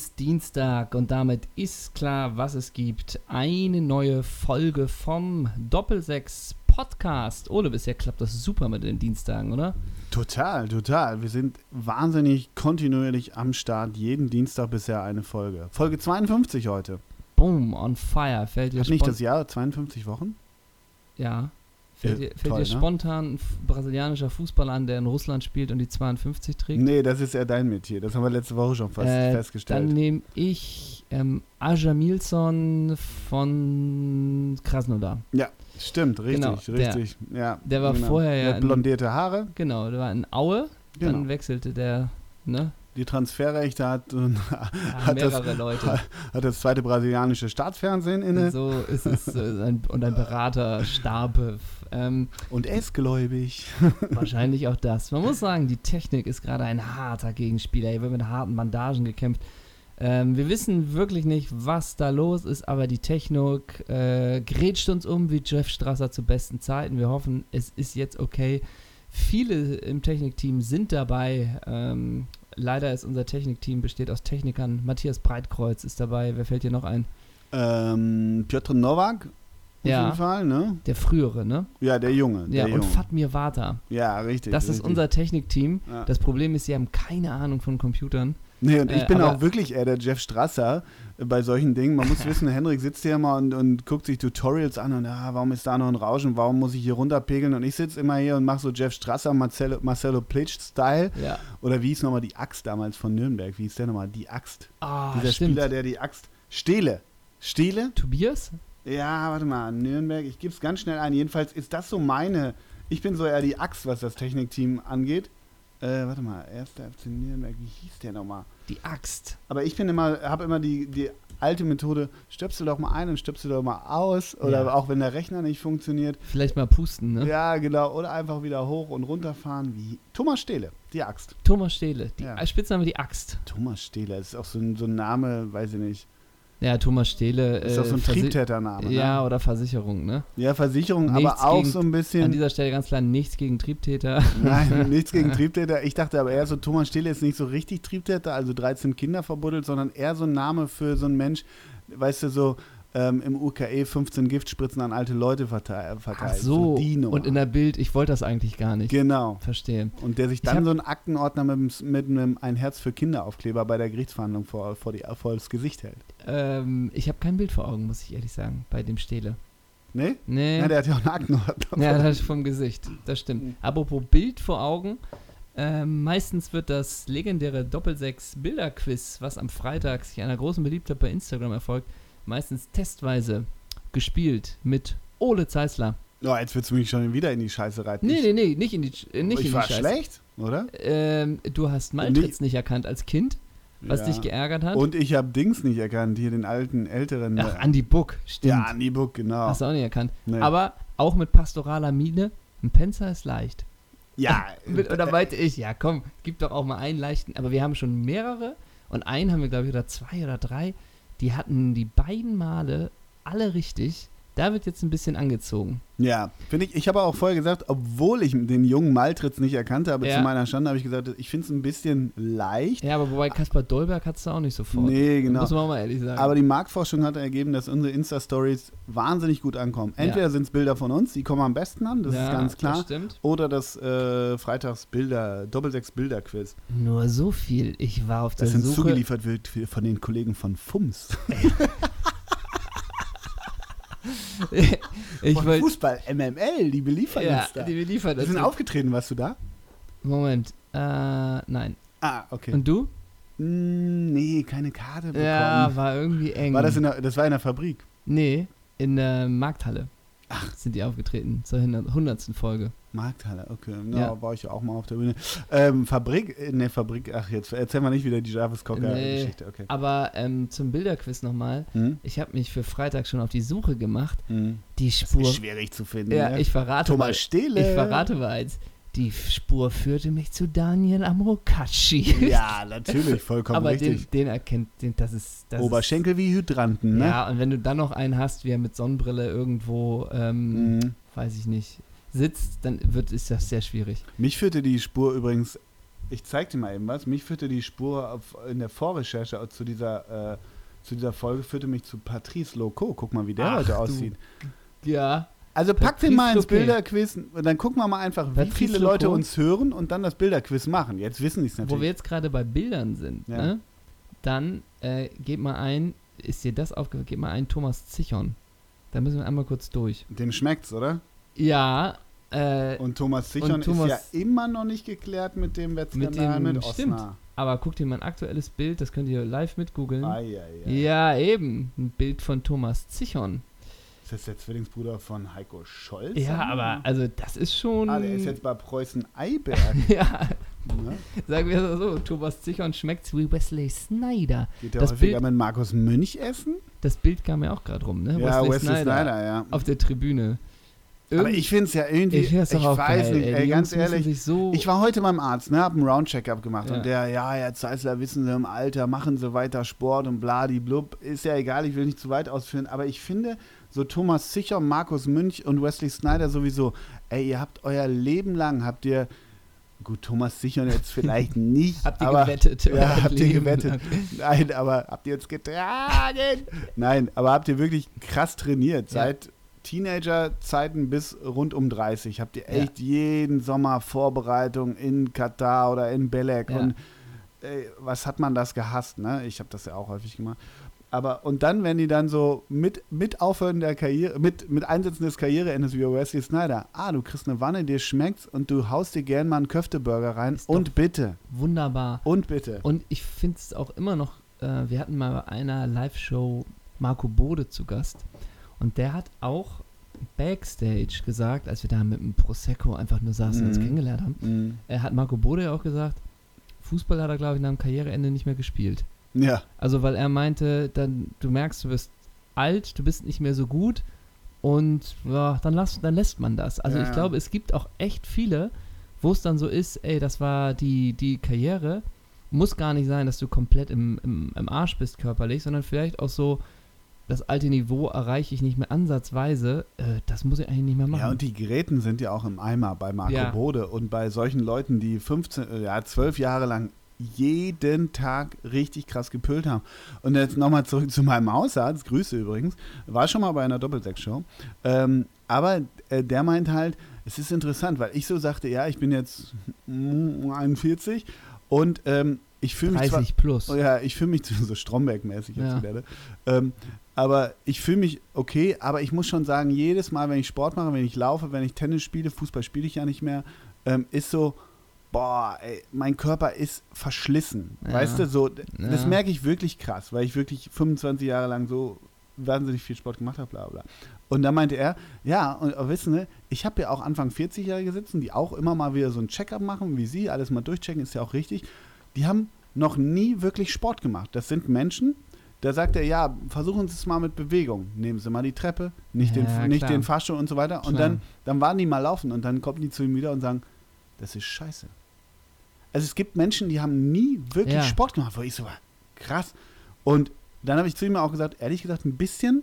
Ist Dienstag und damit ist klar, was es gibt. Eine neue Folge vom Doppelsechs Podcast. Ole, bisher klappt das super mit den Dienstagen, oder? Total, total. Wir sind wahnsinnig kontinuierlich am Start. Jeden Dienstag bisher eine Folge. Folge 52 heute. Boom, on fire. Fällt dir Hat nicht das Jahr 52 Wochen? Ja. Fällt Ja, dir, fällt toll, dir ne? spontan ein f- brasilianischer Fußballer an, der in Russland spielt und die 52 trägt? Nee, das ist ja dein Metier. Das haben wir letzte Woche schon fast Äh, Dann festgestellt. nehme ich ähm, Aja Milson von Krasnodar. Stimmt, richtig, Genau, der- richtig. ja, der war genau. vorher ja Der blondierte Haare. Genau, der war in Aue. Genau. Dann wechselte der, ne? Die Transferrechte hat, Ja, Hat das- mehrere Leute. hat das zweite brasilianische Staatsfernsehen inne. So ist es. äh, ein, und ein Berater starb. Ähm, Und er ist gläubig. wahrscheinlich auch das. Man muss sagen, die Technik ist gerade ein harter Gegenspieler. Hier wird mit harten Bandagen gekämpft. Ähm, wir wissen wirklich nicht, was da los ist, aber die Technik äh, grätscht uns um wie Jeff Strasser zu besten Zeiten. Wir hoffen, es ist jetzt okay. Viele im Technikteam sind dabei. Ähm, leider ist unser Technikteam besteht aus Technikern. Matthias Breitkreuz ist dabei. Wer fällt dir noch ein? Ähm, Piotr Nowak, auf Ja. jeden Fall, ne? Der frühere, ne? Ja, der Junge. Ja, der und Junge. Fatmir Vata. Ja, richtig. Das ist richtig. unser Technikteam. Ja. Das Problem ist, sie haben keine Ahnung von Computern. Nee, und ich Äh, bin auch wirklich eher der Jeff Strasser äh, bei solchen Dingen. Man muss wissen, Henrik sitzt hier immer und, und guckt sich Tutorials an und ah, warum ist da noch ein Rauschen, warum muss ich hier runterpegeln? Und ich sitze immer hier und mache so Jeff Strasser, Marcelo, Marcelo Plitsch-Style. Ja. Oder wie hieß nochmal die Axt damals von Nürnberg? Wie hieß der nochmal? Die Axt. Ah, Dieser stimmt. Spieler, der die Axt. Stehle. Stehle? Tobias? Ja, warte mal, Nürnberg, ich gebe es ganz schnell ein. Jedenfalls ist das so meine. Ich bin so eher die Axt, was das Technikteam angeht. Äh, warte mal, erster FC Nürnberg, wie hieß der nochmal? Die Axt. Aber ich bin immer, habe immer die, die alte Methode, stöpsel doch mal ein und stöpsel doch mal aus. Oder Ja. auch wenn der Rechner nicht funktioniert. Vielleicht mal pusten, ne? Ja, genau. Oder einfach wieder hoch und runter fahren wie Thomas Stehle, die Axt. Thomas Stehle. Die Ja. äh, Spitzname die Axt. Thomas Stehle, das ist auch so ein, so ein Name, weiß ich nicht. Ja, Thomas Stehle. Ist auch so ein Triebtätername. Ne? Ja, oder Versicherung, ne? ja, Versicherung, Nichts aber auch gegen- so ein An bisschen. dieser Stelle ganz klar nichts gegen Triebtäter. Nein, nichts gegen Triebtäter. Ich dachte aber eher so, Thomas Stehle ist nicht so richtig Triebtäter, also 13 Kinder verbuddelt, sondern eher so ein Name für so einen Mensch, weißt du, so ähm, im UKE 15 Giftspritzen an alte Leute verteilt. Ach verteilt. so. die Nummer. Und in der Bild, ich wollte das eigentlich gar nicht. Genau. Verstehe. Und der sich dann so einen Aktenordner mit, mit einem Ein Herz für Kinder Aufkleber bei der Gerichtsverhandlung vor, vor, die, vor das Gesicht hält. Ähm, ich habe kein Bild vor Augen, muss ich ehrlich sagen, bei dem Stehle. Ne? Nee. Ja, der hat ja auch einen Aktenordner. Ja, das ist vom Gesicht. Das stimmt. Mhm. Apropos Bild vor Augen. Ähm, meistens wird das legendäre Doppelsechs-Bilder-Quiz, was am Freitag sich einer großen Beliebtheit bei Instagram erfolgt, meistens testweise gespielt mit Ole Zeisler. Oh, jetzt willst du mich schon wieder in die Scheiße reiten. Nee, nee, nee, nicht in die, äh, nicht ich in die war Scheiße. schlecht, oder? Ähm, du hast Maltritz nicht erkannt als Kind, was Ja. dich geärgert hat. Und ich habe Dings nicht erkannt, hier den alten, älteren. Ach, Andy Buck, stimmt. ja, Andy Book, genau. Hast du auch nicht erkannt. Nee. Aber auch mit pastoraler Miene, ein Penzer ist leicht. ja, oder meinte ich, ja komm, gib doch auch mal einen leichten. Aber wir haben schon mehrere und einen haben wir, glaube ich, oder zwei oder drei. Die hatten die beiden Male alle richtig. Da wird jetzt ein bisschen angezogen. ja, finde ich. Ich habe auch vorher gesagt, obwohl ich den jungen Maltritz nicht erkannt habe, Ja. zu meiner Schande, habe ich gesagt, ich finde es ein bisschen leicht. Ja, aber wobei Kaspar Dolberg hat es da auch nicht sofort. Nee, genau. Muss man auch mal ehrlich sagen. Aber die Marktforschung hat ergeben, dass unsere Insta-Stories wahnsinnig gut ankommen. Entweder sind es Bilder von uns, die kommen am besten an, das ja, ist ganz klar. Das stimmt. Oder das äh, Freitags-Bilder, Doppelsechs-Bilder-Quiz. Nur so viel. Ich war auf der Das uns Suche. zugeliefert wird von den Kollegen von FUMS. wollte. Fußball, MML, die beliefern Ja, uns da. die beliefert Die sind das. aufgetreten, warst du da? Moment. Äh, nein. Ah, okay. Und du? Mm, nee, keine Karte bekommen. Ja, war irgendwie eng. war das, in der, das war in der Fabrik. Nee, in der Markthalle. Ach. Sind die aufgetreten zur 100. Folge. Markthalle, okay. Ja, Ja. war ich ja auch mal auf der Bühne. Ähm, Fabrik, in der Fabrik, ach, jetzt erzählen wir nicht wieder die Jarvis Cocker Nee. Okay. Aber ähm, zum Bilderquiz nochmal. Hm? Ich habe mich für Freitag schon auf die Suche gemacht. Hm. Die Das Spur. ist schwierig zu finden. Ja, ne? ich verrate Thomas mal. Stehle. Ich verrate mal eins. Die Spur führte mich zu Daniel Amrokacci. Ja, natürlich, vollkommen Aber den, richtig. den erkennt, den, das ist. Das Oberschenkel wie Hydranten, Ist, ne? ja, und wenn du dann noch einen hast, wie er mit Sonnenbrille irgendwo, ähm, Mhm. weiß ich nicht, sitzt, dann wird ist das sehr schwierig. Mich führte die Spur übrigens Ich zeig dir mal eben was. Mich führte die Spur auf, in der Vorrecherche zu dieser, äh, zu dieser Folge führte mich zu Patrice Loco. Guck mal, wie der Ach, heute du aussieht. Ja. Also pack Patrice den mal ins. Bilderquiz und dann gucken wir mal einfach, wie Patrice viele Leute Loco. uns hören und dann das Bilderquiz machen. Jetzt wissen die es Wo wir natürlich. jetzt gerade bei Bildern sind, Ja. ne? dann äh, geht mal ein, ist dir das aufgefallen, geht mal ein Thomas Zichon. Da müssen wir einmal kurz durch. Dem schmeckt's, oder? Ja, äh, Und Thomas Sichon Und Thomas- ist ja immer noch nicht geklärt mit dem Wettskandal dem- mit, stimmt. Osnar. aber guck dir mal ein aktuelles Bild, das könnt ihr live mitgoogeln. Ai. Ja, eben. Ein Bild von Thomas Zichon. Ist das der Zwillingsbruder von Heiko Scholz? Ja, aber also das ist schon. Ah, der ist jetzt bei Preußen Eiberg. ja, ne? sagen wir es so, Thomas Zichon schmeckt wie Wesley Snyder. Geht der Das häufiger Bild- mit Markus Münch essen? Das Bild kam ja auch gerade rum, ne? ja, Wesley Snyder, ja. Auf der Tribüne. Aber ich finde es ja irgendwie, ich ich, weiß geil, nicht, ey. ey, ganz ehrlich. So Ich war heute beim Arzt, ne, hab einen Roundcheck-up gemacht Ja. und der, ja, Herr Zeissler, wissen Sie, im Alter machen Sie weiter Sport und bladiblub. Ist ja egal, ich will nicht zu weit ausführen, aber ich finde, so Thomas Sicher, Markus Münch und Wesley Snyder sowieso, ey, ihr habt euer Leben lang, habt ihr, gut, Thomas Sicher jetzt vielleicht nicht, Habt ihr aber, gewettet? Ja, habt ihr gewettet. Nein, aber habt ihr jetzt getragen? Nein, aber habt ihr wirklich krass trainiert? Ja. Seit Teenager-Zeiten bis rund um 30 habt ihr Ja. echt jeden Sommer Vorbereitung in Katar oder in Belek Ja. und ey, was hat man das gehasst, ne? Ich habe das ja auch häufig gemacht. Aber und dann, wenn die dann so mit, mit Aufhören der Karriere, mit, mit Einsetzen des Karriereendes wie Wesley Snyder, ah, du kriegst eine Wanne, dir schmeckt's und du haust dir gern mal einen Köfteburger rein Ist und bitte, Wunderbar. und bitte. Und ich finde es auch immer noch, äh, wir hatten mal bei einer Live-Show Marco Bode zu Gast. Und der hat auch Backstage gesagt, als wir da mit dem Prosecco einfach nur saßen und uns Mhm. kennengelernt haben, Mhm. er hat Marco Bode ja auch gesagt, Fußball hat er, glaube ich, nach dem Karriereende nicht mehr gespielt. Ja. Also, weil er meinte, dann, du merkst, du bist alt, du bist nicht mehr so gut und ja, dann, lass, dann lässt man das. Also, Ja. ich glaube, es gibt auch echt viele, wo es dann so ist, ey, das war die, die Karriere. Muss gar nicht sein, dass du komplett im, im, im Arsch bist körperlich, sondern vielleicht auch so, das alte Niveau erreiche ich nicht mehr ansatzweise. Äh, das muss ich eigentlich nicht mehr machen. Ja, und die Geräten sind ja auch im Eimer bei Marco Ja. Bode und bei solchen Leuten, die 15, äh, ja, 12 Jahre lang jeden Tag richtig krass gepült haben. Und jetzt nochmal zurück zu meinem Hausarzt, Grüße übrigens, war schon mal bei einer Doppelsechs-Show. Ähm, aber äh, der meint halt, es ist interessant, weil ich so sagte, ja, ich bin jetzt mm, 41 und ähm, ich fühle mich zwar, 30 plus. Oh ja, ich fühle mich so Stromberg-mäßig jetzt Ja. wieder. Ne? Ähm, aber ich fühle mich okay, aber ich muss schon sagen, jedes Mal, wenn ich Sport mache, wenn ich laufe, wenn ich Tennis spiele, Fußball spiele ich ja nicht mehr, ähm, ist so, boah, ey, mein Körper ist verschlissen. Ja. Weißt du, so, das Ja. merke ich wirklich krass, weil ich wirklich 25 Jahre lang so wahnsinnig viel Sport gemacht habe, bla bla. Und da meinte er, ja, und wissen Sie, ich habe ja auch Anfang 40-Jährige sitzen, die auch immer mal wieder so ein Check-up machen, wie Sie, alles mal durchchecken, ist ja auch richtig. Die haben noch nie wirklich Sport gemacht. Das sind Menschen, da sagt er, ja, versuchen Sie es mal mit Bewegung. Nehmen Sie mal die Treppe, nicht, Ja, den, nicht den Fahrstuhl und so weiter. Und Klar. dann, dann waren die mal laufen und dann kommen die zu ihm wieder und sagen, das ist scheiße. Also es gibt Menschen, die haben nie wirklich Ja. Sport gemacht, wo ich so war, krass. Und dann habe ich zu ihm auch gesagt, ehrlich gesagt, ein bisschen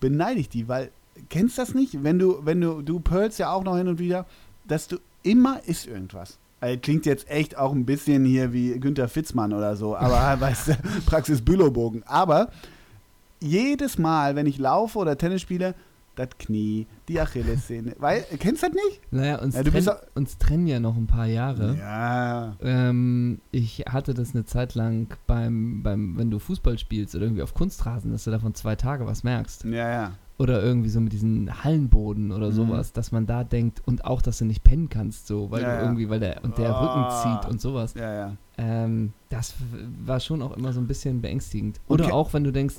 beneide ich die, weil, kennst das nicht? Wenn du, wenn du, du pearlst ja auch noch hin und wieder, dass du immer isst irgendwas. Also, klingt jetzt echt auch ein bisschen hier wie Günther Fitzmann oder so, aber weißt du, Praxis Bülowbogen. Aber jedes Mal, wenn ich laufe oder Tennis spiele, das Knie, die Achillessehne. Weil, kennst du das nicht? Naja, uns, Ja, trenn, uns trennen ja noch ein paar Jahre. Ja. Ähm, ich hatte das eine Zeit lang beim, beim, wenn du Fußball spielst oder irgendwie auf Kunstrasen, dass du davon zwei Tage was merkst. Ja, ja. Oder irgendwie so mit diesen Hallenboden oder Mhm. sowas, dass man da denkt und auch, dass du nicht pennen kannst, so, weil Ja, du irgendwie, weil der und der Ah. Rücken zieht und sowas. Ja, ja. Ähm, das war schon auch immer so ein bisschen beängstigend. Oder Okay. auch, wenn du denkst,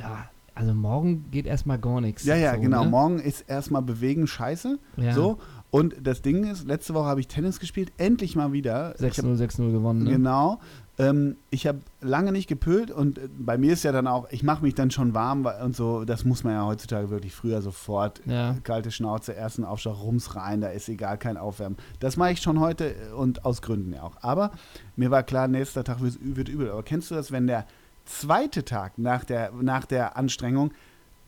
ja, also morgen geht erstmal gar nichts. Ja, ja, so, genau. Ne? Morgen ist erstmal bewegen scheiße. Ja. So. Und das Ding ist, letzte Woche habe ich Tennis gespielt, endlich mal wieder. Ich hab- 6-0, 6-0 gewonnen, ne? Genau. Ähm, ich habe lange nicht gepült und äh, bei mir ist ja dann auch, ich mache mich dann schon warm und so, das muss man ja heutzutage wirklich früher sofort. Ja. Kalte Schnauze, ersten Aufschlag, rums rein, da ist egal, kein Aufwärmen. Das mache ich schon heute äh, und aus Gründen ja auch. Aber mir war klar, nächster Tag wird, wird übel. Aber kennst du das, wenn der zweite Tag nach der, nach der Anstrengung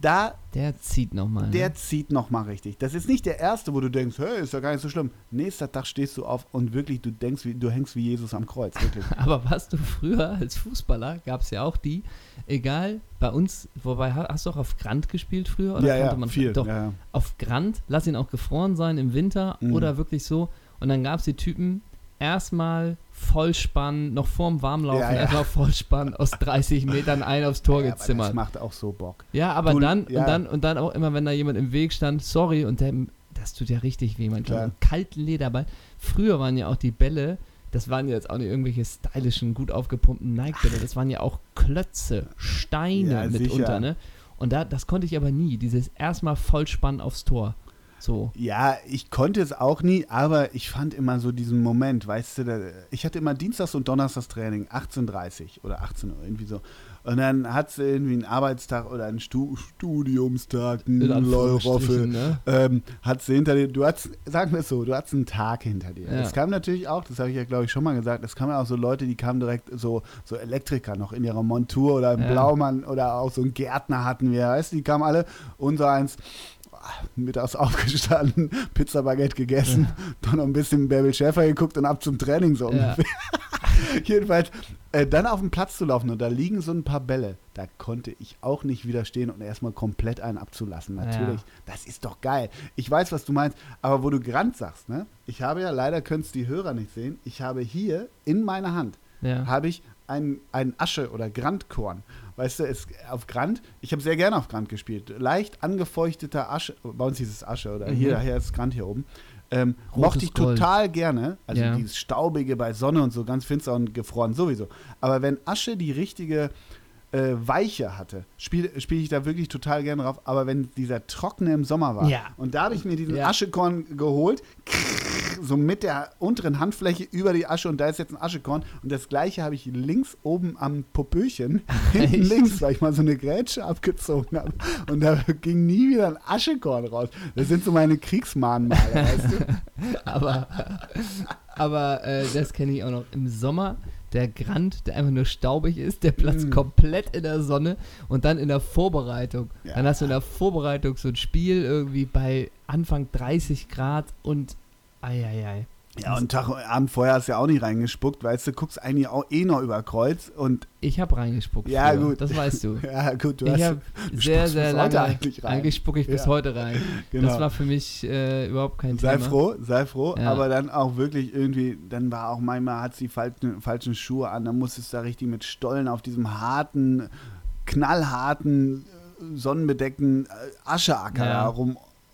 da, Der zieht nochmal. der Ne? zieht nochmal richtig. Das ist nicht der erste, wo du denkst, hey, ist ja gar nicht so schlimm. Nächster Tag stehst du auf und wirklich, du denkst, du hängst wie Jesus am Kreuz, wirklich. Aber was du früher als Fußballer, gab es ja auch die, egal, bei uns, wobei, ha- hast du auch auf Grant gespielt früher? Oder ja, ja, konnte man, viel. Doch, Ja, ja. auf Grant, lass ihn auch gefroren sein im Winter Mhm. oder wirklich so. Und dann gab es die Typen, erstmal Vollspann, noch vorm Warmlaufen, Ja, ja. erstmal Vollspann aus 30 Metern ein aufs Tor Ja, aber das gezimmert. macht auch so Bock. Ja, aber Du- dann, ja. und dann, und dann auch immer, wenn da jemand im Weg stand, sorry, und der, das tut ja richtig weh, man. Einen kalten Lederball. Früher waren ja auch die Bälle, das waren ja jetzt auch nicht irgendwelche stylischen, gut aufgepumpten Nike-Bälle, das waren ja auch Klötze, Steine mitunter, ne? Und da, das konnte ich aber nie, dieses erstmal Vollspann aufs Tor. So. Ja, ich konnte es auch nie, aber ich fand immer so diesen Moment, weißt du, da, ich hatte immer Dienstags und Donnerstags Training, 18.30 oder 18 Uhr, irgendwie so. Und dann hat sie irgendwie einen Arbeitstag oder einen Stu Studiumstag, In einen Anführungsstrichen, Leuroffe, ne? ähm, hat sie hinter dir, du hast, sagen wir es so, du hast einen Tag hinter dir. Ja. Das kam natürlich auch, das habe ich ja glaube ich schon mal gesagt, das kamen auch so Leute, die kamen direkt so, so Elektriker noch in ihrer Montur oder im Ja. Blaumann oder auch so einen Gärtner hatten wir, weißt du, die kamen alle, unser eins, mittags aufgestanden, Pizza Baguette gegessen, dann noch ein bisschen Bärbel Schäfer geguckt und ab zum Training so Ja. ungefähr. Jedenfalls, äh, dann auf den Platz zu laufen und da liegen so ein paar Bälle, da konnte ich auch nicht widerstehen und erstmal komplett einen abzulassen. Natürlich, das ist doch geil. Ich weiß, was du meinst, aber wo du Grand sagst, ne? Ich habe ja, leider können es die Hörer nicht sehen, ich habe hier in meiner Hand, Ja. habe ich ein, ein Asche- oder Grandkorn. Weißt du, es, auf Grand, ich habe sehr gerne auf Grand gespielt. Leicht angefeuchteter Asche, bei uns hieß es Asche oder Mhm. hier, hier ist Grand hier oben. Ähm, mochte ich Gold. total gerne. Also Ja. dieses Staubige bei Sonne und so, ganz finster und gefroren sowieso. Aber wenn Asche die richtige äh, Weiche hatte, spiele spiel ich da wirklich total gerne drauf. Aber wenn dieser Trockene im Sommer war, Ja. und da habe ich mir diesen Ja. Aschekorn geholt, so mit der unteren Handfläche über die Asche und da ist jetzt ein Aschekorn. Und das gleiche habe ich links oben am Popöchen, hinten links, weil ich mal so eine Grätsche abgezogen habe. Und da ging nie wieder ein Aschekorn raus. Das sind so meine Kriegsmahnmale, weißt du? Aber, aber äh, das kenne ich auch noch. Im Sommer der Grand, der einfach nur staubig ist, der Platz Mm. komplett in der Sonne und dann in der Vorbereitung. Ja. Dann hast du in der Vorbereitung so ein Spiel irgendwie bei Anfang 30 Grad und eieiei. Ja, und Tag, Abend vorher hast du ja auch nicht reingespuckt, weißt du, guckst eigentlich auch eh noch über Kreuz und Ich habe reingespuckt. Ja, früher, gut. Das weißt du. ja, gut, du ich hast. habe du sehr, sehr bis lange. eigentlich rein. Eigentlich spucke ich bis Ja. heute rein. Genau. Das war für mich äh, überhaupt kein Sei Thema. froh, sei froh, Ja. aber dann auch wirklich irgendwie, dann war auch manchmal, hat sie falschen, falschen Schuhe an, dann musstest du da richtig mit Stollen auf diesem harten, knallharten, äh, sonnenbedeckten äh, Ascheacker Ja. da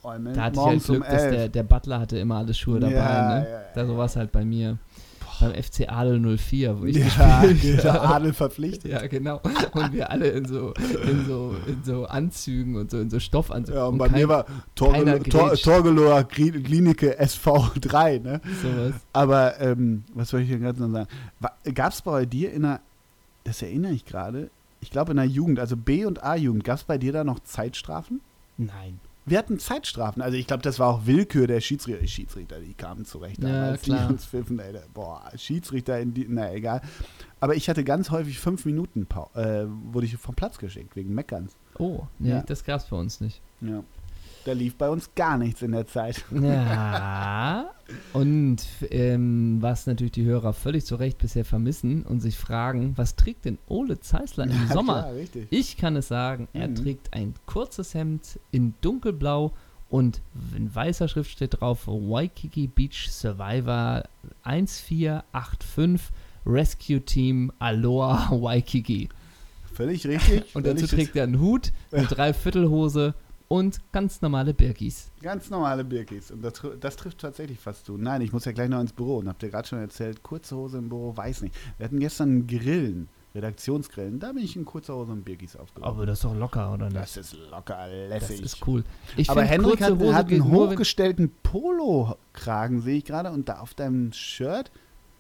rumräumen. Da hatte Morgens ich halt Glück, um dass der, der Butler hatte immer alle Schuhe dabei. Ja, ne? ja, da so war es halt bei mir. Beim FC Adel 04, wo ich ja, gespielt habe. Adel verpflichtet. Ja, genau. Und wir alle in so, in so, in so Anzügen und so in so Stoffanzügen. Ja, und, und bei kein- mir war keiner Torgelo- Tor. Torgelower Kli- Klinike SV3, ne? sowas. Aber, ähm, was soll ich denn gerade noch sagen? Gab es bei dir in der, das erinnere ich gerade, ich glaube in der Jugend, also B- und A-Jugend, gab es bei dir da noch Zeitstrafen? Nein. Wir hatten Zeitstrafen. Also ich glaube, das war auch Willkür der Schiedsrichter. Die Schiedsrichter, die kamen zurecht. Ja, damals, klar. Die uns pfiffen, ey, boah, Schiedsrichter in die, na egal. Aber ich hatte ganz häufig fünf Minuten, äh, wurde ich vom Platz geschickt, wegen Meckerns. Oh, nee, Ja. das gab's bei uns nicht. Ja. Da lief bei uns gar nichts in der Zeit. Ja. Und ähm, was natürlich die Hörer völlig zu Recht bisher vermissen und sich fragen, was trägt denn Ole Zeisler im Ja, Sommer? Klar, richtig. Ich kann es sagen, er Mhm. trägt ein kurzes Hemd in dunkelblau und in weißer Schrift steht drauf Waikiki Beach Survivor 1485 Rescue Team Aloha Waikiki. Völlig richtig. Und dazu trägt er einen Hut, eine Dreiviertelhose und ganz normale Birkis. Ganz normale Birkis. Und das, das trifft tatsächlich fast zu. Nein, ich muss ja gleich noch ins Büro. Und habt ihr gerade schon erzählt, kurze Hose im Büro, weiß nicht. Wir hatten gestern Grillen, Redaktionsgrillen. Da bin ich in kurzer Hose und Birkis aufgewacht. Aber das ist doch locker, oder nicht? Das ist locker Das lässig. ist cool. Ich Aber Henrik hat, hat einen hochgestellten Polo-Kragen, sehe ich gerade. Und da auf deinem Shirt,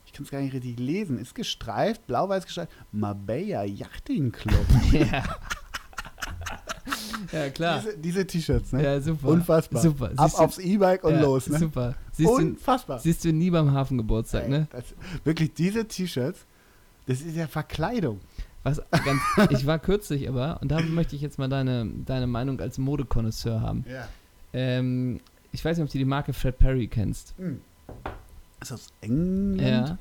ich kann es gar nicht richtig lesen, ist gestreift, blau-weiß gestreift, Marbella Yachting Club. ja. ja, klar. diese diese T-Shirts, ne? Ja, super. Unfassbar. Super. Ab du- aufs E-Bike und ja, los, ne? Super. Siehst du, Unfassbar. siehst du nie beim Hafengeburtstag, Ey, ne? das, wirklich, diese T-Shirts, das ist ja Verkleidung. Was ganz, ich war kürzlich aber, und da möchte ich jetzt mal deine, deine Meinung als Modekonnoisseur haben. Ja. Ähm, ich weiß nicht, ob du die Marke Fred Perry kennst. Ist das England? Ja.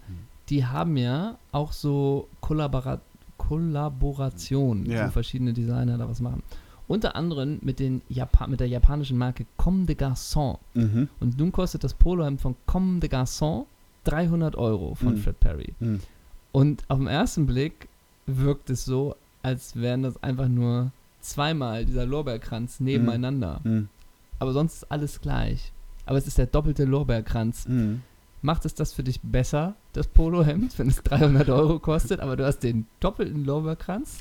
Die haben ja auch so Kollabora Kollaborationen, Ja. wo verschiedene Designer da was machen. Unter anderem mit, den Japa mit der japanischen Marke Comme des Garçons. Mhm. Und nun kostet das Polohemd von Comme des Garçons 300 Euro von Mhm. Fred Perry. Mhm. Und auf den ersten Blick wirkt es so, als wären das einfach nur zweimal dieser Lorbeerkranz nebeneinander. Mhm. Aber sonst ist alles gleich. Aber es ist der doppelte Lorbeerkranz. Mhm. Macht es das für dich besser, das Polohemd, wenn es 300 Euro kostet, aber du hast den doppelten Lorbeerkranz?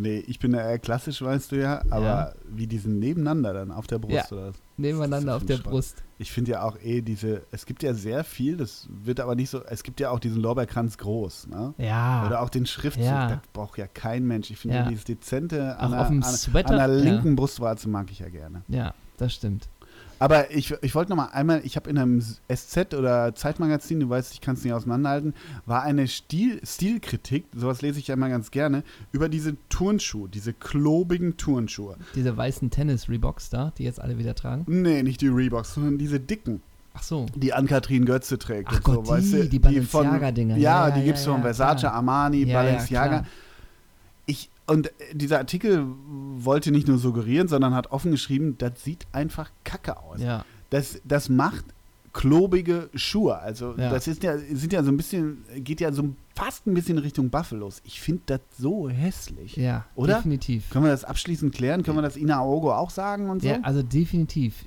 Nee, ich bin ja eher klassisch, weißt du ja, aber Ja. wie die sind nebeneinander dann auf der Brust Ja. oder was? Nebeneinander auf der Brust. Ich finde ja auch eh diese, es gibt ja sehr viel, das wird aber nicht so, es gibt ja auch diesen Lorbeerkranz groß, ne? Ja. Oder auch den Schriftzug, Ja. das braucht ja kein Mensch. Ich finde Ja. dieses Dezente Auch an, der, auf dem an, Sweater. an der linken Brustwarze mag ich ja gerne. Ja, das stimmt. Aber ich, ich wollte noch mal einmal, ich habe in einem SZ oder Zeitmagazin, du weißt, ich kann es nicht auseinanderhalten, war eine Stil, Stilkritik, sowas lese ich ja immer ganz gerne, über diese Turnschuhe, diese klobigen Turnschuhe. Diese weißen Tennis-Reeboks da, die jetzt alle wieder tragen. Nee, nicht die Reeboks, sondern diese dicken, Ach so. die Ann-Kathrin Götze trägt. Ach Gott, so, weißt die, du, die Balenciaga-Dinger. Ja, Ja, die ja, gibt es ja, von Versace, klar. Armani, Balenciaga. Und dieser Artikel wollte nicht nur suggerieren, sondern hat offen geschrieben, das sieht einfach kacke aus. Ja, Das, das macht klobige Schuhe. Also Ja. das ist ja, sind ja so ein bisschen, geht ja so fast ein bisschen Richtung Buffalos. Ich finde das so hässlich. ja, Oder? definitiv. Können wir das abschließend klären? Können wir das Ina Aogo auch sagen und so? Ja, also definitiv.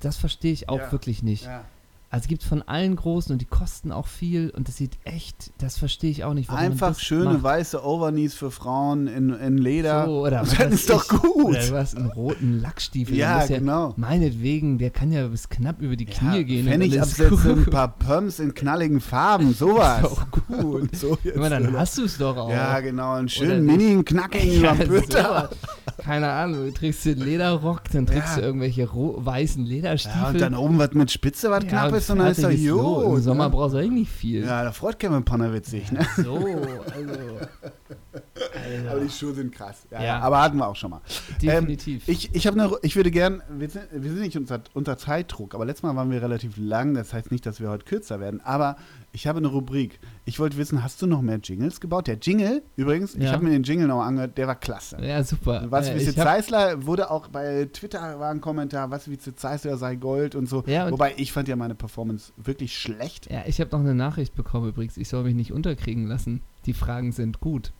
Das verstehe ich auch wirklich nicht. Ja. Also es gibt von allen großen und die kosten auch viel und das sieht echt, das verstehe ich auch nicht. Einfach schöne macht. weiße Overknees für Frauen in, in Leder. So, oder was das weiß ist doch ich. gut. Oder hast einen roten Lackstiefel. ja, ja, genau. Meinetwegen, der kann ja bis knapp über die Knie gehen. und alles Pfennigabsätze, ein paar Pumps in knalligen Farben, sowas. Ist doch gut. So jetzt, Aber dann hast du es doch auch. Ja, genau, einen schönen mini knackigen Ja, sowas. Keine Ahnung, du trägst den Lederrock, dann trägst Ja. du irgendwelche weißen Lederstiefel. Ja, und dann oben was mit Spitze, was Ja, knapp ist, und dann ist er fertig so. gut. Im Sommer ne? brauchst du eigentlich nicht viel. Ja, da freut Kevin Pannerwitzig, ne? So, also. Aber die Schuhe sind krass. Ja, Ja. ja. Aber hatten wir auch schon mal. definitiv. Ich, ich, hab eine, ich würde gern, wir sind, wir sind nicht unter, unter Zeitdruck, aber letztes Mal waren wir relativ lang, das heißt nicht, dass wir heute kürzer werden, aber ich habe eine Rubrik. Ich wollte wissen, hast du noch mehr Jingles gebaut? Der Jingle, übrigens, ich Ja. habe mir den Jingle noch angehört, der war klasse. ja, super. Was Äh, wie ich hab- Zeisler wurde auch bei Twitter war ein Kommentar, was wie Zeisler sei Gold und so. Ja, und- Wobei ich fand ja meine Performance wirklich schlecht. Ja, ich habe noch eine Nachricht bekommen übrigens. Ich soll mich nicht unterkriegen lassen. Die Fragen sind gut.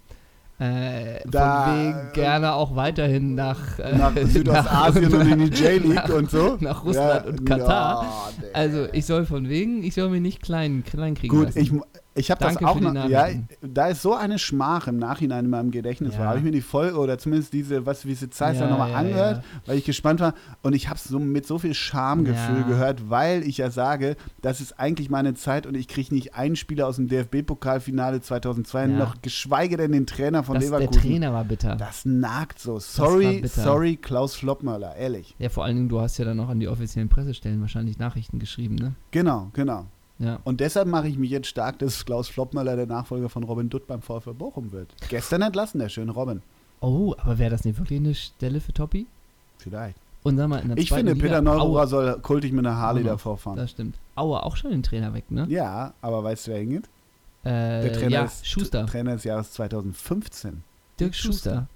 Äh, Da, von wegen äh, gerne auch weiterhin nach, äh, Nach Südostasien nach- und in die J-League und so. nach Russland und Katar. Ja. Also ich soll von wegen, ich soll mich nicht klein, klein kriegen Gut, lassen. ich, ich habe das auch noch. Ja, da ist so eine Schmach im Nachhinein in meinem Gedächtnis. Ja. war. Habe ich mir die Folge oder zumindest diese, was wie sie Zeisler Ja, nochmal ja, angehört, ja. weil ich gespannt war. Und ich habe es so mit so viel Schamgefühl gehört, weil ich ja sage, das ist eigentlich meine Zeit und ich kriege nicht einen Spieler aus dem DFB-Pokalfinale 2002, Ja. noch geschweige denn den Trainer von das, der Leverkusen. Trainer war bitter. Das nagt so. Sorry, sorry, Klaus Floppmöller, ehrlich. ja, vor allen Dingen, du hast ja dann noch an die offiziellen Pressestellen wahrscheinlich Nachrichten geschrieben, ne? Genau, genau. Ja. Und deshalb mache ich mich jetzt stark, dass Klaus Floppmöller der Nachfolger von Robin Dutt beim VfL Bochum wird. Gestern entlassen, der schöne Robin. Oh, aber wäre das nicht wirklich eine Stelle für Toppi? Vielleicht. Und sag mal, in der Ich finde, Liga, Peter Neururer Aue, soll kultig mit einer Harley noch. davor fahren. Das stimmt. Aue auch schon den Trainer weg, ne? Ja, aber weißt du, wer hingeht? Äh, Der Trainer ja, ist Schuster. Trainer des Jahres 2015. Dirk Schuster.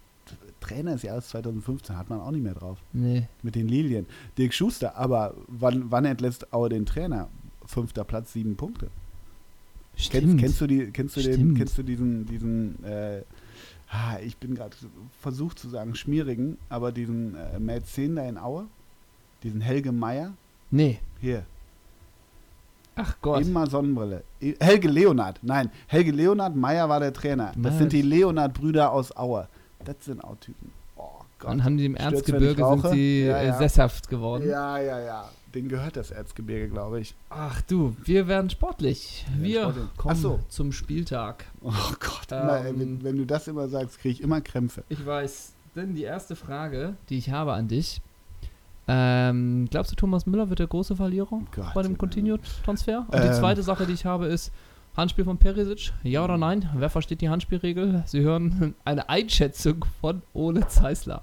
Trainer des Jahres 2015 hat man auch nicht mehr drauf. Nee. Mit den Lilien. Dirk Schuster, aber wann, wann entlässt Aue den Trainer? Fünfter Platz, sieben Punkte. Stimmt. Kennst, kennst du die, kennst du den, Stimmt. kennst du diesen, diesen, äh, ah, ich bin gerade versucht zu sagen, schmierigen, aber diesen äh, Mäzen da in Aue, diesen Helge Meier, Nee. hier, Ach Gott. immer Sonnenbrille. Helge Leonard, nein, Helge Leonard, Meier war der Trainer. Das sind die Leonard-Brüder aus Aue. Das sind auch Typen. Oh Gott. Und haben die im Erzgebirge sind sie Ja, äh, ja. sesshaft geworden. Ja, ja, ja. Den gehört das Erzgebirge, glaube ich. Ach du, wir werden sportlich. Wir Wir werden sportlich. kommen so. zum Spieltag. Oh Gott, immer, ey, Ähm. wenn, wenn du das immer sagst, kriege ich immer Krämpfe. Ich weiß. Denn die erste Frage, die ich habe an dich. Ähm, glaubst du, Thomas Müller wird der große Verlierer Gott, bei dem Continued-Transfer? Und die Ähm. zweite Sache, die ich habe, ist, Handspiel von Perisic? Ja oder nein? Wer versteht die Handspielregel? Sie hören eine Einschätzung von Ole Zeisler.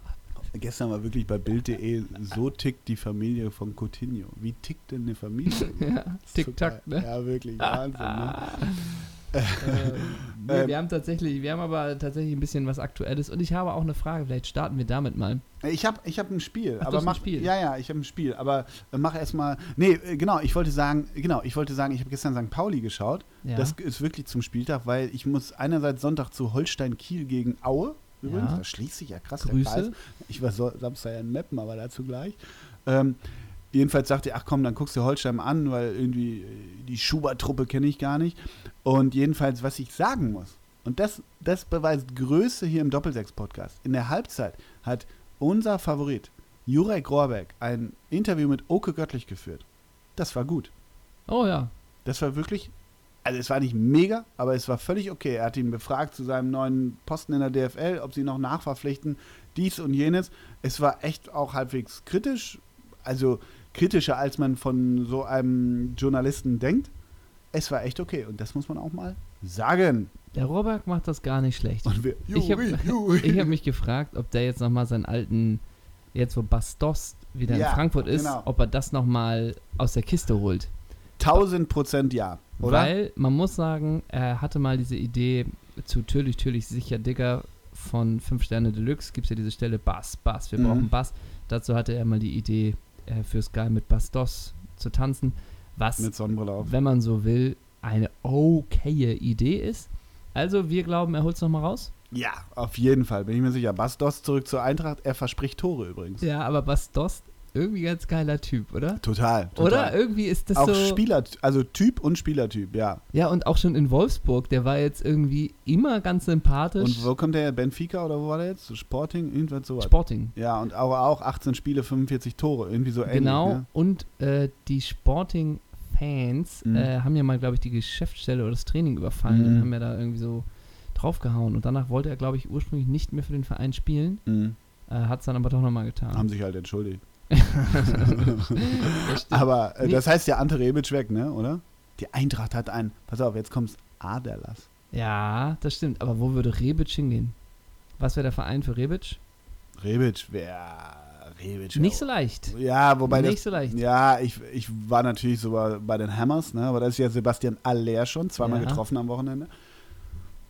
Gestern war wirklich bei Bild.de, so tickt die Familie von Coutinho. Wie tickt denn eine Familie? ja, Tick-Tack, ne? Ja, wirklich, Wahnsinn. ne? ähm, nee, Ähm, wir haben tatsächlich, wir haben aber tatsächlich ein bisschen was Aktuelles und ich habe auch eine Frage, vielleicht starten wir damit mal. Ich habe ich hab ein Spiel, Ach, aber mach Spiel. Ja, ja, ich habe ein Spiel, aber äh, mach erstmal Nee, äh, genau, ich wollte sagen, genau, ich wollte sagen, ich habe gestern St. Pauli geschaut. Ja. Das ist wirklich zum Spieltag, weil ich muss einerseits Sonntag zu Holstein Kiel gegen Aue. Übrigens, Ja. da schließt sich ja krass der Grüße. Kreis. Ich war so, Samstag ja in Meppen, aber dazu gleich. Ähm, jedenfalls sagte ich, ach komm, dann guckst du Holstein an, weil irgendwie äh, die Schubert-Truppe kenne ich gar nicht. Und jedenfalls, was ich sagen muss, und das, das beweist Größe hier im Doppelsechs-Podcast. In der Halbzeit hat unser Favorit, Jurek Rohrbeck, ein Interview mit Oke Göttlich geführt. Das war gut. Oh ja. Das war wirklich, also es war nicht mega, aber es war völlig okay. Er hat ihn befragt zu seinem neuen Posten in der DFL, ob sie noch nachverpflichten, dies und jenes. Es war echt auch halbwegs kritisch, also kritischer, als man von so einem Journalisten denkt. Es war echt okay und das muss man auch mal sagen. Der Rohrberg macht das gar nicht schlecht. Wir, Ich hab- habe mich gefragt, ob der jetzt nochmal seinen alten, jetzt wo Bastos wieder Ja, in Frankfurt ist, genau. ob er das nochmal aus der Kiste holt. 1000 Prozent ja, oder? Weil man muss sagen, er hatte mal diese Idee zu Türlich, Türlich, sicher Digger von 5 Sterne Deluxe. Gibt es ja diese Stelle Bass, Bass, wir Mhm. brauchen Bass. Dazu hatte er mal die Idee, äh, für Sky mit Bastos zu tanzen. Was, Mit Sonnenbrille auf. wenn man so will, eine okaye Idee ist. Also wir glauben, er holt es nochmal raus. Ja, auf jeden Fall, bin ich mir sicher. Bastos zurück zur Eintracht, er verspricht Tore übrigens. Ja, aber Bastos, irgendwie ganz geiler Typ, oder? Total, total. Oder? Irgendwie ist das auch so. Spieler, also Typ und Spielertyp, ja. Ja, und auch schon in Wolfsburg, der war jetzt irgendwie immer ganz sympathisch. Und wo kommt der? Benfica oder wo war der jetzt? Sporting? Irgendwas sowas. Sporting. Ja, und aber auch 18 Spiele, 45 Tore. Irgendwie so ähnlich. Genau. Ne? Und äh, die Sporting-Fans Mhm. äh, haben ja mal, glaube ich, die Geschäftsstelle oder das Training überfallen und Mhm. haben ja da irgendwie so draufgehauen. Und danach wollte er, glaube ich, ursprünglich nicht mehr für den Verein spielen. Mhm. Äh, Hat es dann aber doch nochmal getan. Haben sich halt entschuldigt. Aber äh, das heißt ja Ante Rebic weg, ne? Oder? Die Eintracht hat einen. Pass auf, jetzt kommt's. Aderlass. ja, das stimmt. Aber wo würde Rebic hingehen? Was wäre der Verein für Rebic? Rebic wäre. Rebic wär Nicht so leicht. Ja, wobei nicht das, so leicht. Ja, ich, ich war natürlich so bei, den Hammers, ne? aber das ist ja Sebastian Aller schon, zweimal Ja. getroffen am Wochenende.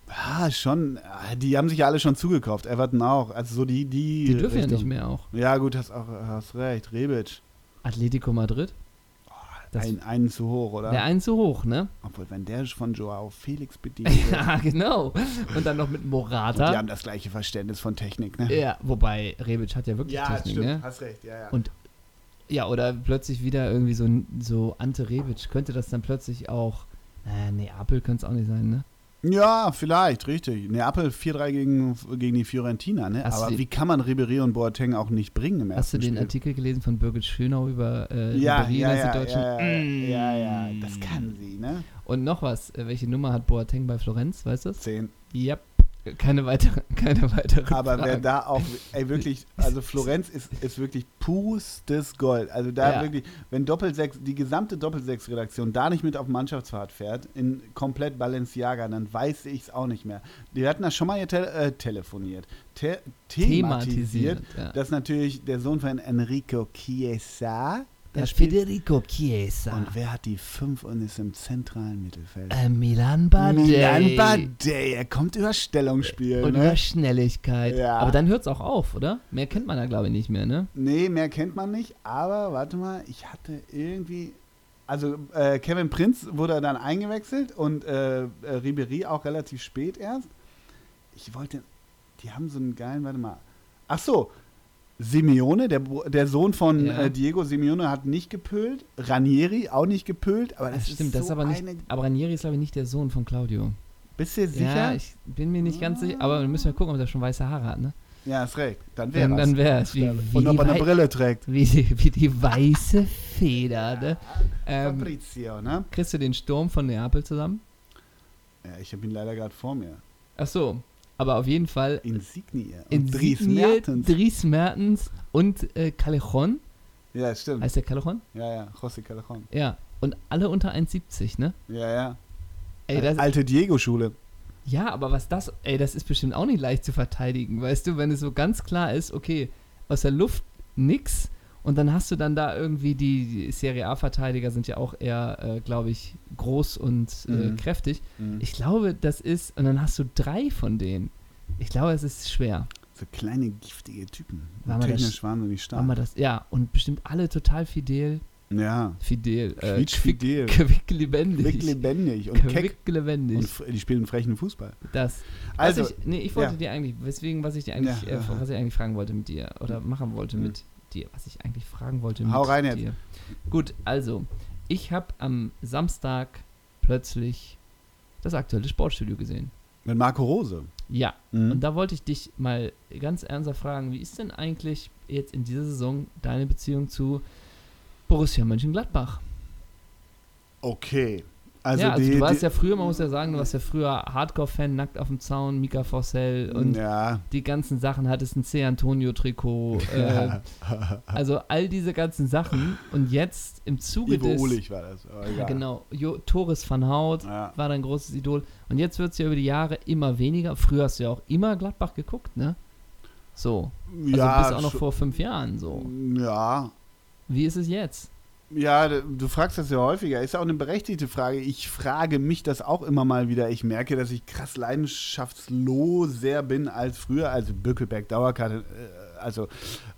Ja, schon. ah, Die haben sich ja alle schon zugekauft. Everton auch. Also so die, die. Die dürfen ja Richtung. nicht mehr auch. Ja, gut, hast, auch, hast recht. Rebic. Atletico Madrid? Das- Ein, einen zu hoch, oder? Der einen zu hoch, ne? Obwohl, wenn der von Joao Felix bedient wird. ja, genau. Und dann noch mit Und die Morata. haben das gleiche Verständnis von Technik, ne? Ja, wobei Rebic hat ja wirklich Technik, ne? Hast recht, ja, ja. Und Ja, oder plötzlich wieder irgendwie so, so Ante Rebic. Könnte das dann plötzlich auch. Äh, Neapel könnte es auch nicht sein, ne? Ja, vielleicht, richtig. Neapel 4-3 gegen, gegen die Fiorentina, ne? Hast Aber wie kann man Ribéry und Boateng auch nicht bringen im Hast du ersten den Spiel? Artikel gelesen von Birgit Schönau über äh, ja, Ribéry, ja, ja, Deutschen? ja, ja, ja, ja, Mm. das kann sie, ne? Und noch was, äh, welche Nummer hat Boateng bei Florenz, weißt du? 10. Yep. Keine weitere, keine weitere Aber wer Frage. da auch, ey, wirklich, also Florenz ist, ist wirklich pustes Gold. Also da Ja. wirklich, wenn Doppelsechs, die gesamte Doppelsechs-Redaktion da nicht mit auf Mannschaftsfahrt fährt, in komplett Balenciaga, dann weiß ich es auch nicht mehr. Die hatten das schon mal hier tele äh, telefoniert, te thematisiert, thematisiert. Ja. dass natürlich der Sohn von Enrico Chiesa da spielt. Federico Chiesa. Und wer hat die 5 und ist im zentralen Mittelfeld? äh, Milan Badei. Milan Badei, er kommt über Stellungsspiel. Und ne? über Schnelligkeit. Ja. Aber dann hört es auch auf, oder? Mehr kennt man da, glaube ich, nicht mehr, ne? Nee, mehr kennt man nicht, aber warte mal, ich hatte irgendwie. Also äh, Kevin Prinz wurde dann eingewechselt und äh, äh, Ribery auch relativ spät erst. Ich wollte. Die haben so einen geilen, warte mal. Ach so, Simeone, der, der Sohn von Ja. äh, Diego Simeone, hat nicht gepölt. Ranieri auch nicht gepölt, aber das, Das stimmt, ist das ist so aber nicht. Aber Ranieri ist, glaube ich, nicht der Sohn von Claudio. Bist du sicher? Ja, ich bin mir nicht ganz sicher. Aber wir müssen ja gucken, ob der schon weiße Haare hat, ne? Ja, ist recht. Dann wäre Dann, dann wäre es Und ob er eine Brille trägt. wie, die, wie die weiße Feder, ne? Ähm, Fabrizio, ne? kriegst du den Sturm von Neapel zusammen? Ja, ich habe ihn leider gerade vor mir. Ach so. Aber auf jeden Fall Insignie. Und Dries Mertens. Dries Mertens und äh, Callejon. Ja, stimmt. Heißt der Callejon? Ja, ja, José Callejon. Ja. Und alle unter 1,70, ne? Ja, ja. Ey, das, Alte Diego-Schule. ja, aber was das, ey, das ist bestimmt auch nicht leicht zu verteidigen, weißt du, wenn es so ganz klar ist, okay, aus der Luft nix und dann hast du dann da irgendwie die, die Serie A-Verteidiger sind ja auch eher, äh, glaube ich, groß und äh, Mhm. kräftig. Mhm. Ich glaube, das ist, und dann hast du drei von denen. Ich glaube, es ist schwer. So kleine, giftige Typen. War Technisch wahnsinnig Haben wir stark. das, ja, und bestimmt alle total fidel, Ja. fidel, äh, Quietschfidel. quicklebendig. Quick lebendig und keck. Quicklebendig. Und die spielen frechen Fußball. Das. Also, ich, nee, ich wollte ja. dir eigentlich, weswegen, was ich dir eigentlich, Ja, äh, was ich eigentlich fragen wollte mit dir oder machen wollte Mhm. mit dir, was ich eigentlich fragen wollte Hau rein jetzt. dir. Gut, also, ich habe am Samstag plötzlich das aktuelle Sportstudio gesehen. mit Marco Rose. Ja, Mhm. und da wollte ich dich mal ganz ernsthaft fragen, wie ist denn eigentlich jetzt in dieser Saison deine Beziehung zu Borussia Mönchengladbach? Okay. Also, ja, also die, du warst die, ja früher, man muss ja sagen, du warst ja früher Hardcore-Fan, nackt auf dem Zaun, Mika Forssell und ja. die ganzen Sachen, hattest ein C. Antonio-Trikot, äh, also all diese ganzen Sachen und jetzt im Zuge Ivo des... Ulich war das. Ja, genau, jo, Torres van Hout Ja. war dein großes Idol und jetzt wird es ja über die Jahre immer weniger. Früher hast du ja auch immer Gladbach geguckt, ne? So, also ja, bis auch noch vor fünf Jahren so. Ja, Wie ist es jetzt? Ja, du fragst das ja häufiger. Ist ja auch eine berechtigte Frage. Ich frage mich das auch immer mal wieder. Ich merke, dass ich krass leidenschaftsloser bin als früher. Also Bückelberg Dauerkarte, äh, also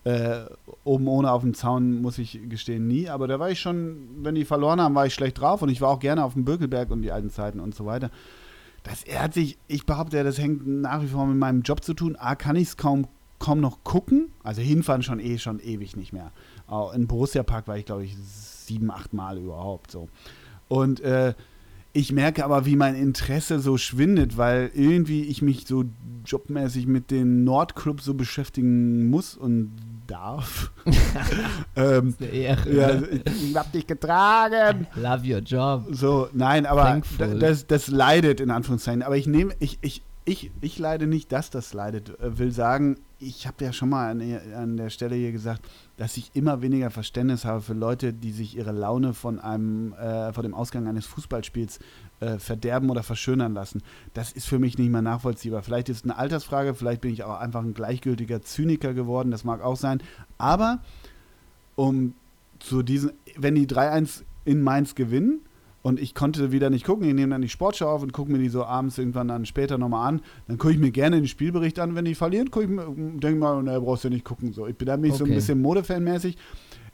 äh, oben ohne auf dem Zaun, muss ich gestehen, nie. Aber da war ich schon, wenn die verloren haben, war ich schlecht drauf und ich war auch gerne auf dem Bökelberg und die alten Zeiten und so weiter. Das er hat sich, ich behaupte ja, das hängt nach wie vor mit meinem Job zu tun. A, kann ich es kaum, kaum noch gucken. Also hinfahren schon eh schon ewig nicht mehr. Auch in Borussia Park war ich, glaube ich, sieben, acht Mal überhaupt so. Und äh, ich merke aber, wie mein Interesse so schwindet, weil irgendwie ich mich so jobmäßig mit den Nordclubs so beschäftigen muss und darf. ähm, Eine Ehre. ja, ich, ich hab dich getragen. Love your job. So, nein, aber das, das leidet in Anführungszeichen. Aber ich nehme, ich, ich, ich, ich leide nicht, dass das leidet. Äh, Will sagen, ich habe ja schon mal an, an der Stelle hier gesagt, dass ich immer weniger Verständnis habe für Leute, die sich ihre Laune von einem, äh, von dem Ausgang eines Fußballspiels äh, verderben oder verschönern lassen. Das ist für mich nicht mehr nachvollziehbar. Vielleicht ist es eine Altersfrage, vielleicht bin ich auch einfach ein gleichgültiger Zyniker geworden, das mag auch sein. Aber um zu diesen, wenn die 3-1 in Mainz gewinnen und ich konnte wieder nicht gucken, ich nehme dann die Sportschau auf und gucke mir die so abends irgendwann dann später nochmal an, dann gucke ich mir gerne den Spielbericht an, wenn die verlieren, gucke ich mir, denke mal, ne, brauchst du nicht gucken. So. Ich bin da mich so ein Okay. bisschen Modefan-mäßig.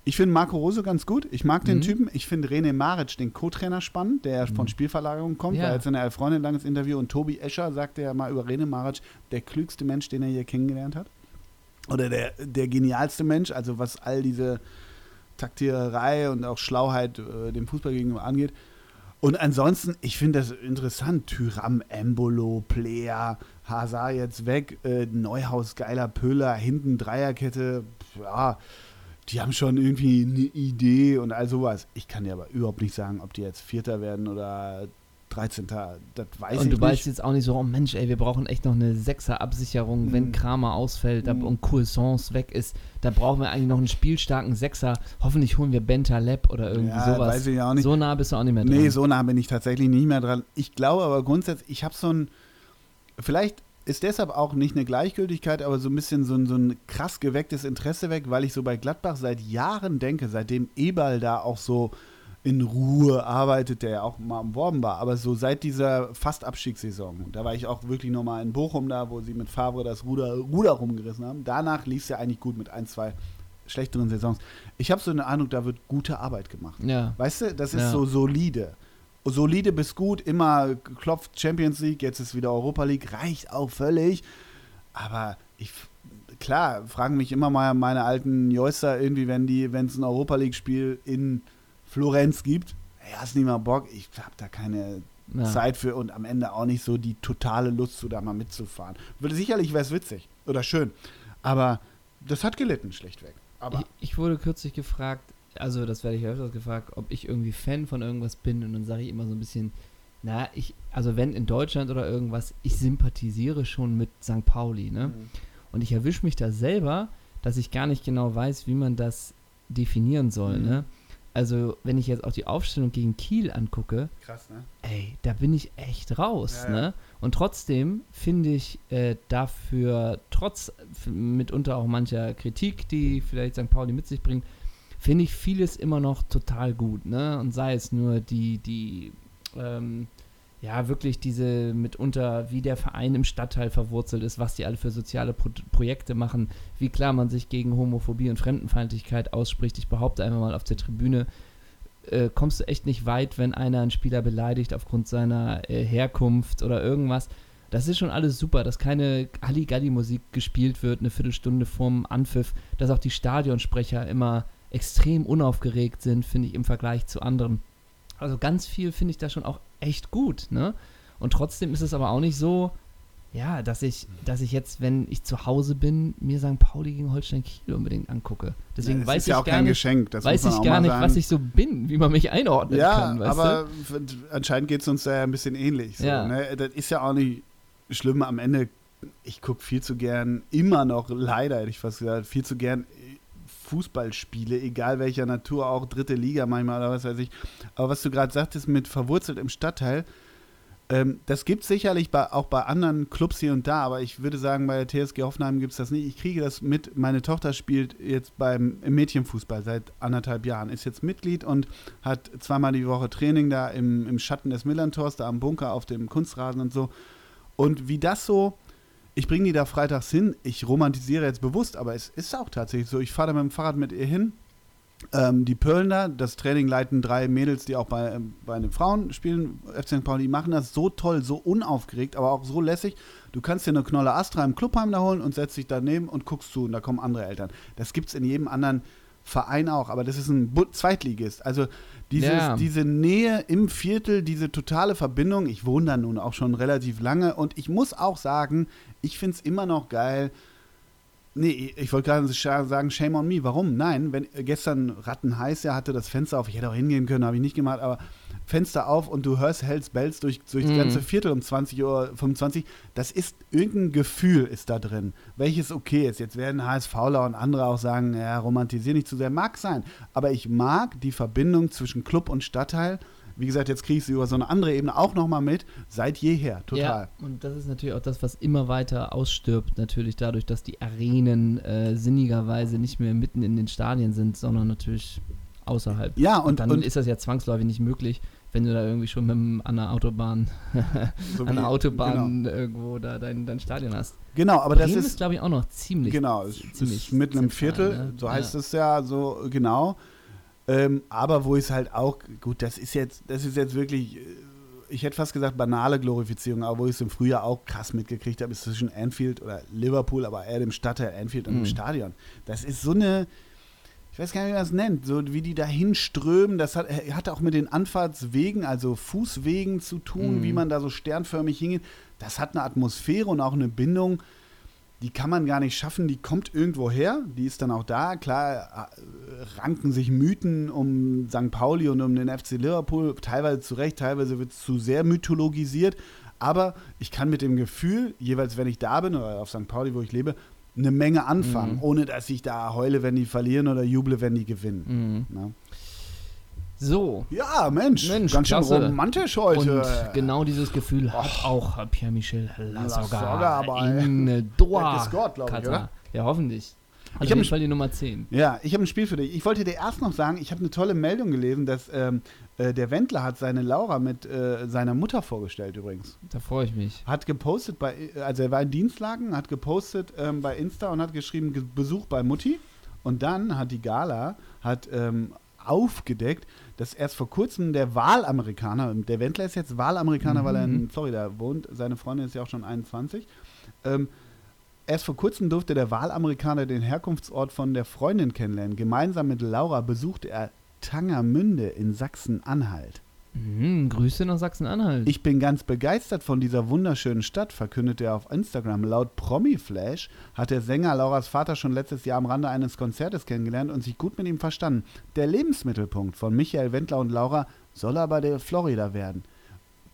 Ich finde Marco Rose ganz gut. Ich mag den Mhm. Typen. Ich finde René Maric, den Co-Trainer, spannend, der von Mhm. Spielverlagerung kommt. Ja. War jetzt in der Elf Freunde ein langes Interview und Tobi Escher sagte ja mal über René Maric, der klügste Mensch, den er hier kennengelernt hat. Oder der, der genialste Mensch, also was all diese Taktiererei und auch Schlauheit äh, dem Fußball gegenüber angeht. Und ansonsten, ich finde das interessant. Tyram, Embolo, Player, Hazard jetzt weg, äh, Neuhaus, geiler Pöhler, hinten Dreierkette, ja, die haben schon irgendwie eine Idee und all sowas. Ich kann dir aber überhaupt nicht sagen, ob die jetzt Vierter werden oder 13. Das weiß Und ich du weißt jetzt auch nicht so, oh Mensch, ey, wir brauchen echt noch eine Sechser-Absicherung, wenn Mhm. Kramer ausfällt Mhm. und Coulsons weg ist. Da brauchen wir eigentlich noch einen spielstarken Sechser. Hoffentlich holen wir Bentaleb oder irgendwie ja, sowas. weiß ich auch nicht. So nah bist du auch nicht mehr dran. Nee, so nah bin ich tatsächlich nicht mehr dran. Ich glaube aber grundsätzlich, ich habe so ein, vielleicht ist deshalb auch nicht eine Gleichgültigkeit, aber so ein bisschen so ein, so ein krass gewecktes Interesse weg, weil ich so bei Gladbach seit Jahren denke, seitdem Eberl da auch so in Ruhe arbeitet, der ja auch mal am Worben war, aber so seit dieser fast Abstiegssaison, da war ich auch wirklich nochmal in Bochum da, wo sie mit Favre das Ruder, Ruder rumgerissen haben. Danach lief es ja eigentlich gut mit ein, zwei schlechteren Saisons. Ich habe so eine Ahnung, da wird gute Arbeit gemacht. Ja. Weißt du, das ist Ja. so solide. Solide bis gut, immer klopft Champions League, jetzt ist wieder Europa League, reicht auch völlig. Aber ich, klar, fragen mich immer mal meine alten Joyster irgendwie, wenn die, wenn es ein Europa League-Spiel in Florenz gibt, hey, hast nicht mal Bock, ich habe da keine ja. Zeit für und am Ende auch nicht so die totale Lust zu, da mal mitzufahren. Würde sicherlich wäre es witzig oder schön, aber das hat gelitten schlichtweg. Aber Ich, ich wurde kürzlich gefragt, also das werde ich öfters gefragt, ob ich irgendwie Fan von irgendwas bin und dann sage ich immer so ein bisschen, na, ich, also wenn in Deutschland oder irgendwas, ich sympathisiere schon mit St. Pauli, ne? Und ich erwische mich da selber, dass ich gar nicht genau weiß, wie man das definieren soll, Mhm. ne? Also wenn ich jetzt auch die Aufstellung gegen Kiel angucke, Krass, ne? ey, da bin ich echt raus, Ja, ja. ne? Und trotzdem finde ich äh, dafür, trotz mitunter auch mancher Kritik, die vielleicht St. Pauli mit sich bringt, finde ich vieles immer noch total gut, ne? Und sei es nur die, die, ähm, ja, wirklich diese mitunter, wie der Verein im Stadtteil verwurzelt ist, was die alle für soziale Pro Projekte machen, wie klar man sich gegen Homophobie und Fremdenfeindlichkeit ausspricht. Ich behaupte einfach mal auf der Tribüne, äh, kommst du echt nicht weit, wenn einer einen Spieler beleidigt aufgrund seiner äh, Herkunft oder irgendwas. Das ist schon alles super, dass keine Halligalli-Musik gespielt wird, eine Viertelstunde vorm Anpfiff, dass auch die Stadionsprecher immer extrem unaufgeregt sind, finde ich im Vergleich zu anderen. Also ganz viel finde ich da schon auch echt gut, ne? Und trotzdem ist es aber auch nicht so, ja, dass ich, dass ich jetzt, wenn ich zu Hause bin, mir St. Pauli gegen Holstein Kiel unbedingt angucke. Deswegen das weiß ist ja ich auch gar kein nicht, Geschenk. Das weiß ich gar nicht, sagen. was ich so bin, wie man mich einordnen ja, kann, weißt aber du? anscheinend geht es uns da ja ein bisschen ähnlich. So, Ja. ne? Das ist ja auch nicht schlimm. Am Ende, ich gucke viel zu gern, immer noch, leider hätte ich fast gesagt, viel zu gern Fußballspiele, egal welcher Natur, auch dritte Liga manchmal oder was weiß ich. Aber was du gerade sagtest mit verwurzelt im Stadtteil, ähm, das gibt es sicherlich bei, auch bei anderen Clubs hier und da, aber ich würde sagen, bei der TSG Hoffenheim gibt es das nicht. Ich kriege das mit. Meine Tochter spielt jetzt beim im Mädchenfußball seit anderthalb Jahren, ist jetzt Mitglied und hat zweimal die Woche Training da im, im Schatten des Millantors, da am Bunker auf dem Kunstrasen und so. Und wie das so, ich bringe die da freitags hin, ich romantisiere jetzt bewusst, aber es ist auch tatsächlich so. Ich fahre da mit dem Fahrrad mit ihr hin. Ähm, die da, das Training leiten drei Mädels, die auch bei, ähm, bei den Frauen spielen, FC St. Pauli, die machen das so toll, so unaufgeregt, aber auch so lässig. Du kannst dir eine Knolle Astra im Clubheim da holen und setzt dich daneben und guckst zu und da kommen andere Eltern. Das gibt es in jedem anderen Verein auch, aber das ist ein Zweitligist. Also dieses, Ja. diese Nähe im Viertel, diese totale Verbindung, ich wohne da nun auch schon relativ lange und ich muss auch sagen, ich finde es immer noch geil, Nee, ich wollte gerade sagen, shame on me. Warum? Nein, wenn äh, gestern Rattenheiß ja hatte das Fenster auf, ich hätte auch hingehen können, habe ich nicht gemacht, aber Fenster auf und du hörst Hells Bells durch, durch das Mhm. ganze Viertel um 20 Uhr 25. Das ist irgendein Gefühl ist da drin, welches okay ist. Jetzt werden HSVler und andere auch sagen, ja, romantisier nicht zu sehr. Mag sein, aber ich mag die Verbindung zwischen Club und Stadtteil. Wie gesagt, jetzt kriege ich sie über so eine andere Ebene auch nochmal mit. Seit jeher, total. Ja, und das ist natürlich auch das, was immer weiter ausstirbt, natürlich dadurch, dass die Arenen äh, sinnigerweise nicht mehr mitten in den Stadien sind, sondern natürlich außerhalb. Ja, Und, und, dann und ist das ja zwangsläufig nicht möglich, wenn du da irgendwie schon mit dem, an der Autobahn, so an der Autobahn irgendwo da dein, dein Stadion hast. Genau, genau aber Bremen das ist, ist glaube ich, auch noch ziemlich. Genau, ziemlich ist mitten im Viertel, ne? so Ja. heißt es ja, so genau. Ähm, aber wo ich es halt auch, gut, das ist jetzt, das ist jetzt wirklich, äh, ich hätte fast gesagt banale Glorifizierung, aber wo ich es im Frühjahr auch krass mitgekriegt habe, ist zwischen Anfield oder Liverpool, aber eher dem Stadtteil Anfield und Mhm. dem Stadion. Das ist so eine, ich weiß gar nicht, wie man das nennt, so wie die da hinströmen, das hat, äh, hat auch mit den Anfahrtswegen, also Fußwegen zu tun, Mhm. wie man da so sternförmig hingeht. Das hat eine Atmosphäre und auch eine Bindung, die kann man gar nicht schaffen, die kommt irgendwo her, die ist dann auch da. Klar äh, ranken sich Mythen um St. Pauli und um den FC Liverpool, teilweise zu Recht, teilweise wird es zu sehr mythologisiert. Aber ich kann mit dem Gefühl, jeweils wenn ich da bin oder auf St. Pauli, wo ich lebe, eine Menge anfangen, Mhm. ohne dass ich da heule, wenn die verlieren oder juble, wenn die gewinnen. Mhm. So. Ja, Mensch, Mensch, ganz schön klasse. romantisch heute. Und genau dieses Gefühl hat auch Pierre-Michel aber, in äh, Doha. Grüß Gott, glaub ich, oder? Ja, hoffentlich. Hat Ich auf hab jeden Fall die Nummer 10. Ja, ich habe ein Spiel für dich. Ich wollte dir erst noch sagen, ich habe eine tolle Meldung gelesen, dass ähm, äh, der Wendler hat seine Laura mit äh, seiner Mutter vorgestellt übrigens. Da freue ich mich. Hat gepostet bei, also er war in Dienstlagen, hat gepostet ähm, bei Insta und hat geschrieben, Ge- Besuch bei Mutti. Und dann hat die Gala, hat ähm, aufgedeckt, dass erst vor kurzem der Wahlamerikaner, der Wendler ist jetzt Wahlamerikaner, weil er in Mhm. Florida wohnt, seine Freundin ist ja auch schon 21, ähm, Erst vor kurzem durfte der Wahlamerikaner den Herkunftsort von der Freundin kennenlernen. Gemeinsam mit Laura besuchte er Tangermünde in Sachsen-Anhalt. Mhm, Grüße nach Sachsen-Anhalt. Ich bin ganz begeistert von dieser wunderschönen Stadt, verkündete er auf Instagram. Laut Promi-Flash hat der Sänger Lauras Vater schon letztes Jahr am Rande eines Konzertes kennengelernt und sich gut mit ihm verstanden. Der Lebensmittelpunkt von Michael Wendler und Laura soll aber der Florida werden.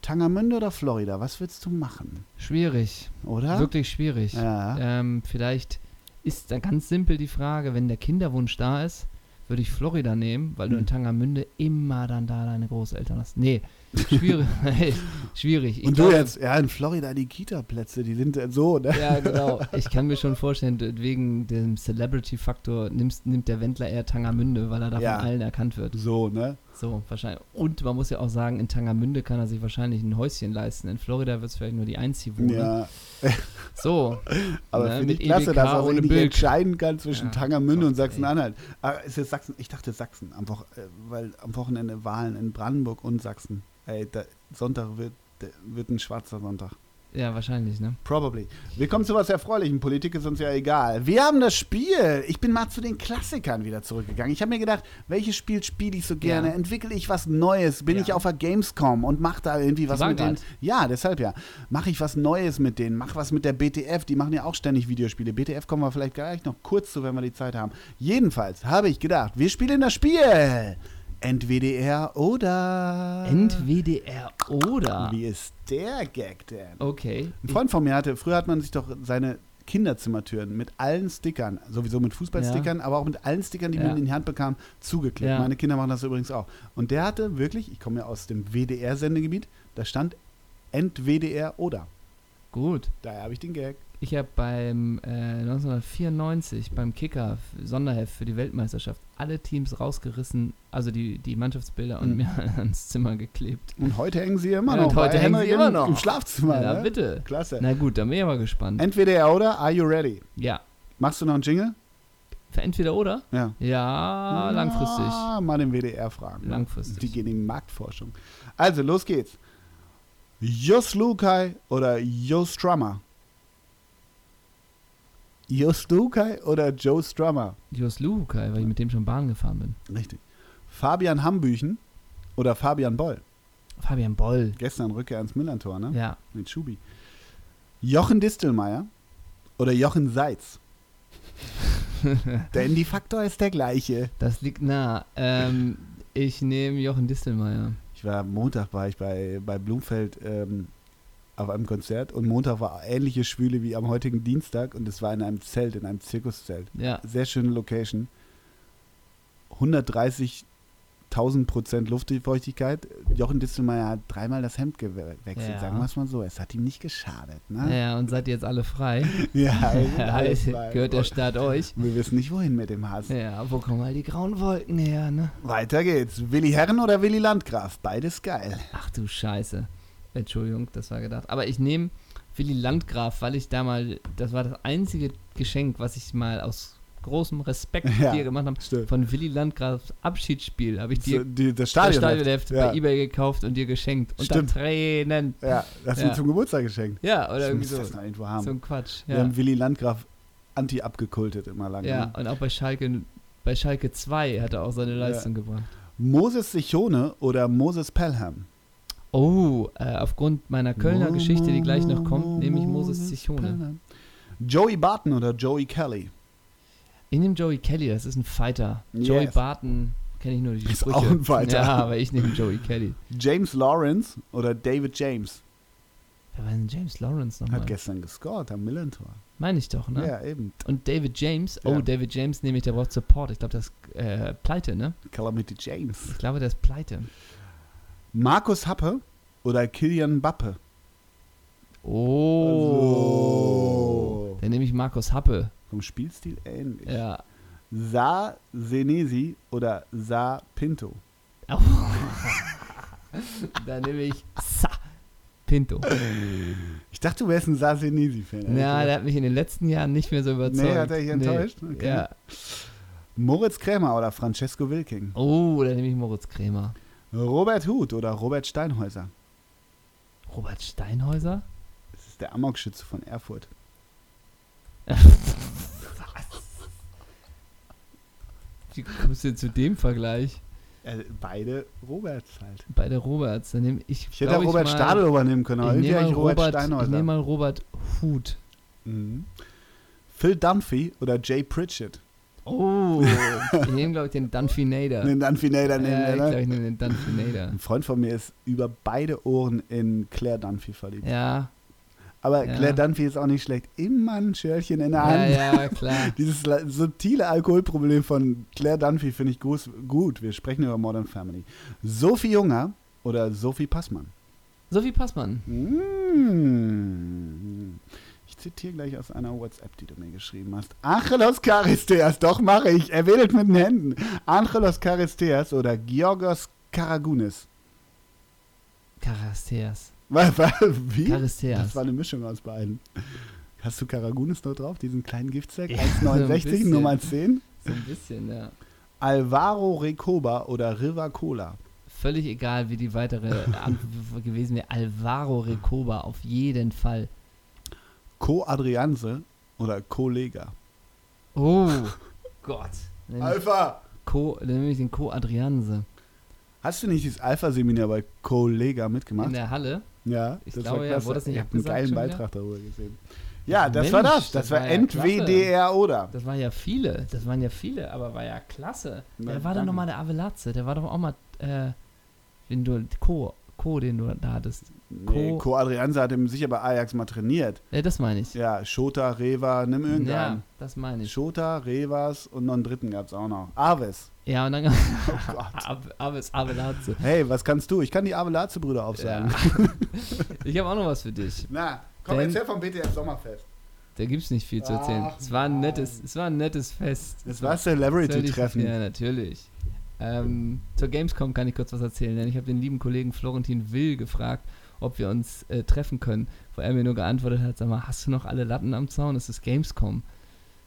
Tangermünde oder Florida, was willst du machen? Schwierig. Oder? Wirklich schwierig. Ja. Ähm, vielleicht ist da ganz simpel die Frage, wenn der Kinderwunsch da ist, würde ich Florida nehmen, weil du Hm. in Tangermünde immer dann da deine Großeltern hast. Nee, schwierig. schwierig. Ich Und du glaube- jetzt, ja, in Florida die Kita-Plätze, die sind so, ne? Ja, genau. Ich kann mir schon vorstellen, wegen dem Celebrity-Faktor nimmt der Wendler eher Tangermünde, weil er da Ja. von allen erkannt wird. So, ne? So, wahrscheinlich. Und man muss ja auch sagen, in Tangermünde kann er sich wahrscheinlich ein Häuschen leisten. In Florida wird es vielleicht nur die Einziehwohnung. Ja, So. aber ne, finde ich klasse, EBK dass er sich ohne nicht entscheiden kann zwischen Ja, Tangermünde und Sachsen-Anhalt. Aber ist jetzt Sachsen? Ich dachte Sachsen, am äh, weil am Wochenende Wahlen in Brandenburg und Sachsen. Ey, da, Sonntag wird, der, wird ein schwarzer Sonntag. Ja, wahrscheinlich, ne? Probably. Wir kommen zu was Erfreulichem. Politik ist uns ja egal. Wir haben das Spiel. Ich bin mal zu den Klassikern wieder zurückgegangen. Ich habe mir gedacht, welches Spiel spiele ich so gerne? Ja. Entwickle ich was Neues? Bin Ja. ich auf der Gamescom und mache da irgendwie was mit denen? Ja, deshalb ja. Mache ich was Neues mit denen? Mach was mit der BTF. Die machen ja auch ständig Videospiele. BTF kommen wir vielleicht gleich noch kurz zu, wenn wir die Zeit haben. Jedenfalls habe ich gedacht, wir spielen das Spiel. NWDR oder. NWDR oder. Wie ist der Gag denn? Okay. Ein Freund von mir hatte, früher hat man sich doch seine Kinderzimmertüren mit allen Stickern, sowieso mit Fußballstickern, aber auch mit allen Stickern, die Ja. man in die Hand bekam, zugeklebt. Ja. Meine Kinder machen das übrigens auch. Und der hatte wirklich, ich komme ja aus dem WDR-Sendegebiet, da stand NWDR oder. Gut. Daher habe ich den Gag. Ich habe beim äh, 1994 beim Kicker Sonderheft für die Weltmeisterschaft alle Teams rausgerissen, also die, die Mannschaftsbilder und Mhm. mir ans Zimmer geklebt. Und heute hängen sie immer Ja, noch. und heute hängen sie immer im- noch. Im Schlafzimmer. Na ne? bitte. Klasse. Na gut, dann bin ich aber gespannt. NWDR oder Are You Ready? ja. Machst du noch einen Jingle? Für entweder oder? Ja. Ja, langfristig. Ah, mal den WDR fragen. ne? Langfristig. Die gehen in die Marktforschung. Also, los geht's. Jos Lukai oder Joe Strummer? Jos Lukai oder Joe Strummer? Jos Luhukai, weil ich mit dem schon Bahn gefahren bin. Richtig. Fabian Hambüchen oder Fabian Boll? Fabian Boll. Gestern Rückkehr ans Millantor, ne? Ja. Mit Schubi. Jochen Distelmeier oder Jochen Seitz? Der Indie-Faktor ist der gleiche. Das liegt nah. Ähm, ich nehme Jochen Distelmeier. Ich war Montag war ich bei, bei Blumfeld ähm, auf einem Konzert und Montag war ähnliche Schwüle wie am heutigen Dienstag und es war in einem Zelt, in einem Zirkuszelt. Ja. Sehr schöne Location. 130.000 Prozent Luftfeuchtigkeit. Jochen Distelmeier hat dreimal das Hemd gewechselt, Ja. sagen wir es mal so. Es hat ihm nicht geschadet. Ne? Ja, und seid ihr jetzt alle frei? Ja, alles frei. Gehört der Staat euch? Wir wissen nicht, wohin mit dem Hass. Ja, wo kommen all die grauen Wolken her, ne? Weiter geht's. Willi Herren oder Willi Landgraf? Beides geil. Ach du Scheiße. Entschuldigung, das war gedacht. Aber ich nehme Willi Landgraf, weil ich da mal, das war das einzige Geschenk, was ich mal aus großem Respekt Ja, dir gemacht habe. Stimmt. Von Willi Landgrafs Abschiedsspiel habe ich dir die, das das Stadion. Stadionheft ja. bei Ebay gekauft und dir geschenkt. Unter Stimmt. Tränen. Ja, das hast du Ja. mir zum Geburtstag geschenkt. Ja, oder irgendwie so. das noch irgendwo haben. So ein Quatsch. Wir Ja, haben Willi Landgraf anti abgekultet immer lange. ja ne? und auch bei Schalke, bei Schalke 2 hat er auch seine Leistung gebracht. Moses Sichone oder Moses Pelham? Oh, äh, aufgrund meiner Kölner Geschichte, die gleich noch kommt, nehme ich Moses Zichone. Joey Barton oder Joey Kelly? Ich nehme Joey Kelly, das ist ein Fighter. Yes. Joey Barton kenne ich nur die Ist Sprüche. auch ein Fighter. Ja, aber ich nehme Joey Kelly. James Lawrence oder David James? Wer war denn James Lawrence nochmal? Hat gestern gescored am Millentor. Meine ich doch, ne? Ja, eben. Und David James, oh, Ja. David James nehme ich, der braucht Support. Ich glaube, das ist äh, pleite, ne? Calamity James. Ich glaube, der ist pleite. Markus Happe oder Kilian Bappe? Oh. Also, Dann nehme ich Markus Happe. vom Spielstil ähnlich. Ja. Sa Senesi oder Sa Pinto? Dann nehme ich Sa Pinto. Ich dachte, du wärst ein Sa Senesi-Fan. Ja, der hat mich in den letzten Jahren nicht mehr so überzeugt. Nee, hat er dich enttäuscht? Okay. Ja. Moritz Krämer oder Francesco Wilking? Oh, dann nehme ich Moritz Krämer. Robert Huth oder Robert Steinhäuser? Robert Steinhäuser? Das ist der Amokschütze von Erfurt. Wie kommst du denn zu dem Vergleich? Äh, beide Roberts halt. Beide Roberts. Dann nehme ich. Ich hätte auch Robert mal, Stadelober nehmen können, aber Ich irgendwie nehme mal, eigentlich Robert, Robert, ich Steinhäuser. nehme mal Robert Huth. mhm. Phil Dunphy oder Jay Pritchett? Oh, ich nehme, glaube ich, den Dunfinator. Den Dunphy-Nader nehmen ja, wir, ich ne? glaube, ich nehme den Dunfinator. Ein Freund von mir ist über beide Ohren in Claire Dunphy verliebt. Ja, Aber Ja. Claire Dunphy ist auch nicht schlecht. Immer ein Schörchen in der Ja, Hand. ja, klar. Dieses subtile Alkoholproblem von Claire Dunphy finde ich gut, gut. Wir sprechen über Modern Family. Sophie Junger oder Sophie Passmann? Sophie Passmann. Mm. Ich zitiere gleich aus einer WhatsApp, die du mir geschrieben hast. Angelos Charisteas, doch mache ich. Er wedelt mit den Händen. Angelos Charisteas oder Georgos Karagounis. Charisteas. Wa- wa- Wie? Charisteas. Das war eine Mischung aus beiden. Hast du Karagounis noch drauf, diesen kleinen Giftsack? Ja, so ein 1,69, bisschen. Nummer 10? So ein bisschen, ja. Alvaro Recoba oder River Cola? Völlig egal, wie die weitere Antwort gewesen wäre. Alvaro Recoba, auf jeden Fall. Co Adrianse oder Kollega? Oh Gott. Dann nehme ich, Alpha! Co, dann nehme ich den Co Adrianse. Hast du nicht dieses Alpha-Seminar bei Kollega mitgemacht? In der Halle. Ja, Ich das glaube, war ja, wurde das nicht Ich habe einen geilen? Beitrag darüber gesehen. Ja, das Mensch, war das. Das, das war war ja entweder oder. Das waren ja viele. Das waren ja viele, aber war ja klasse. Na, Wer war denn danke. nochmal der Avelatze? Der war doch auch mal, äh, den du, Co, Co, den du da hattest. Nee, Co- Adrianse hat ihm sicher bei Ajax mal trainiert. Äh, das meine ich. Ja, Shota, Reva, nimm Ja, irgendeinen. das meine ich. Shota, Revas und noch einen dritten gab es auch noch. Aves. Ja, und dann Oh Gott. Aves Avelatze. Hey, was kannst du? Ich kann die Avelatze-Brüder aufsagen. Ja. ich habe auch noch was für dich. Na, komm, Denn- erzähl vom BTF Sommerfest. Da gibt es nicht viel zu erzählen. Ach, es, war ein nettes, es war ein nettes Fest. Es war Celebrity-Treffen. Ja, natürlich. Ähm, zur Gamescom kann ich kurz was erzählen, denn ich habe den lieben Kollegen Florentin Will gefragt, ob wir uns äh, treffen können, wo er mir nur geantwortet hat, sag mal, hast du noch alle Latten am Zaun? Es ist Gamescom.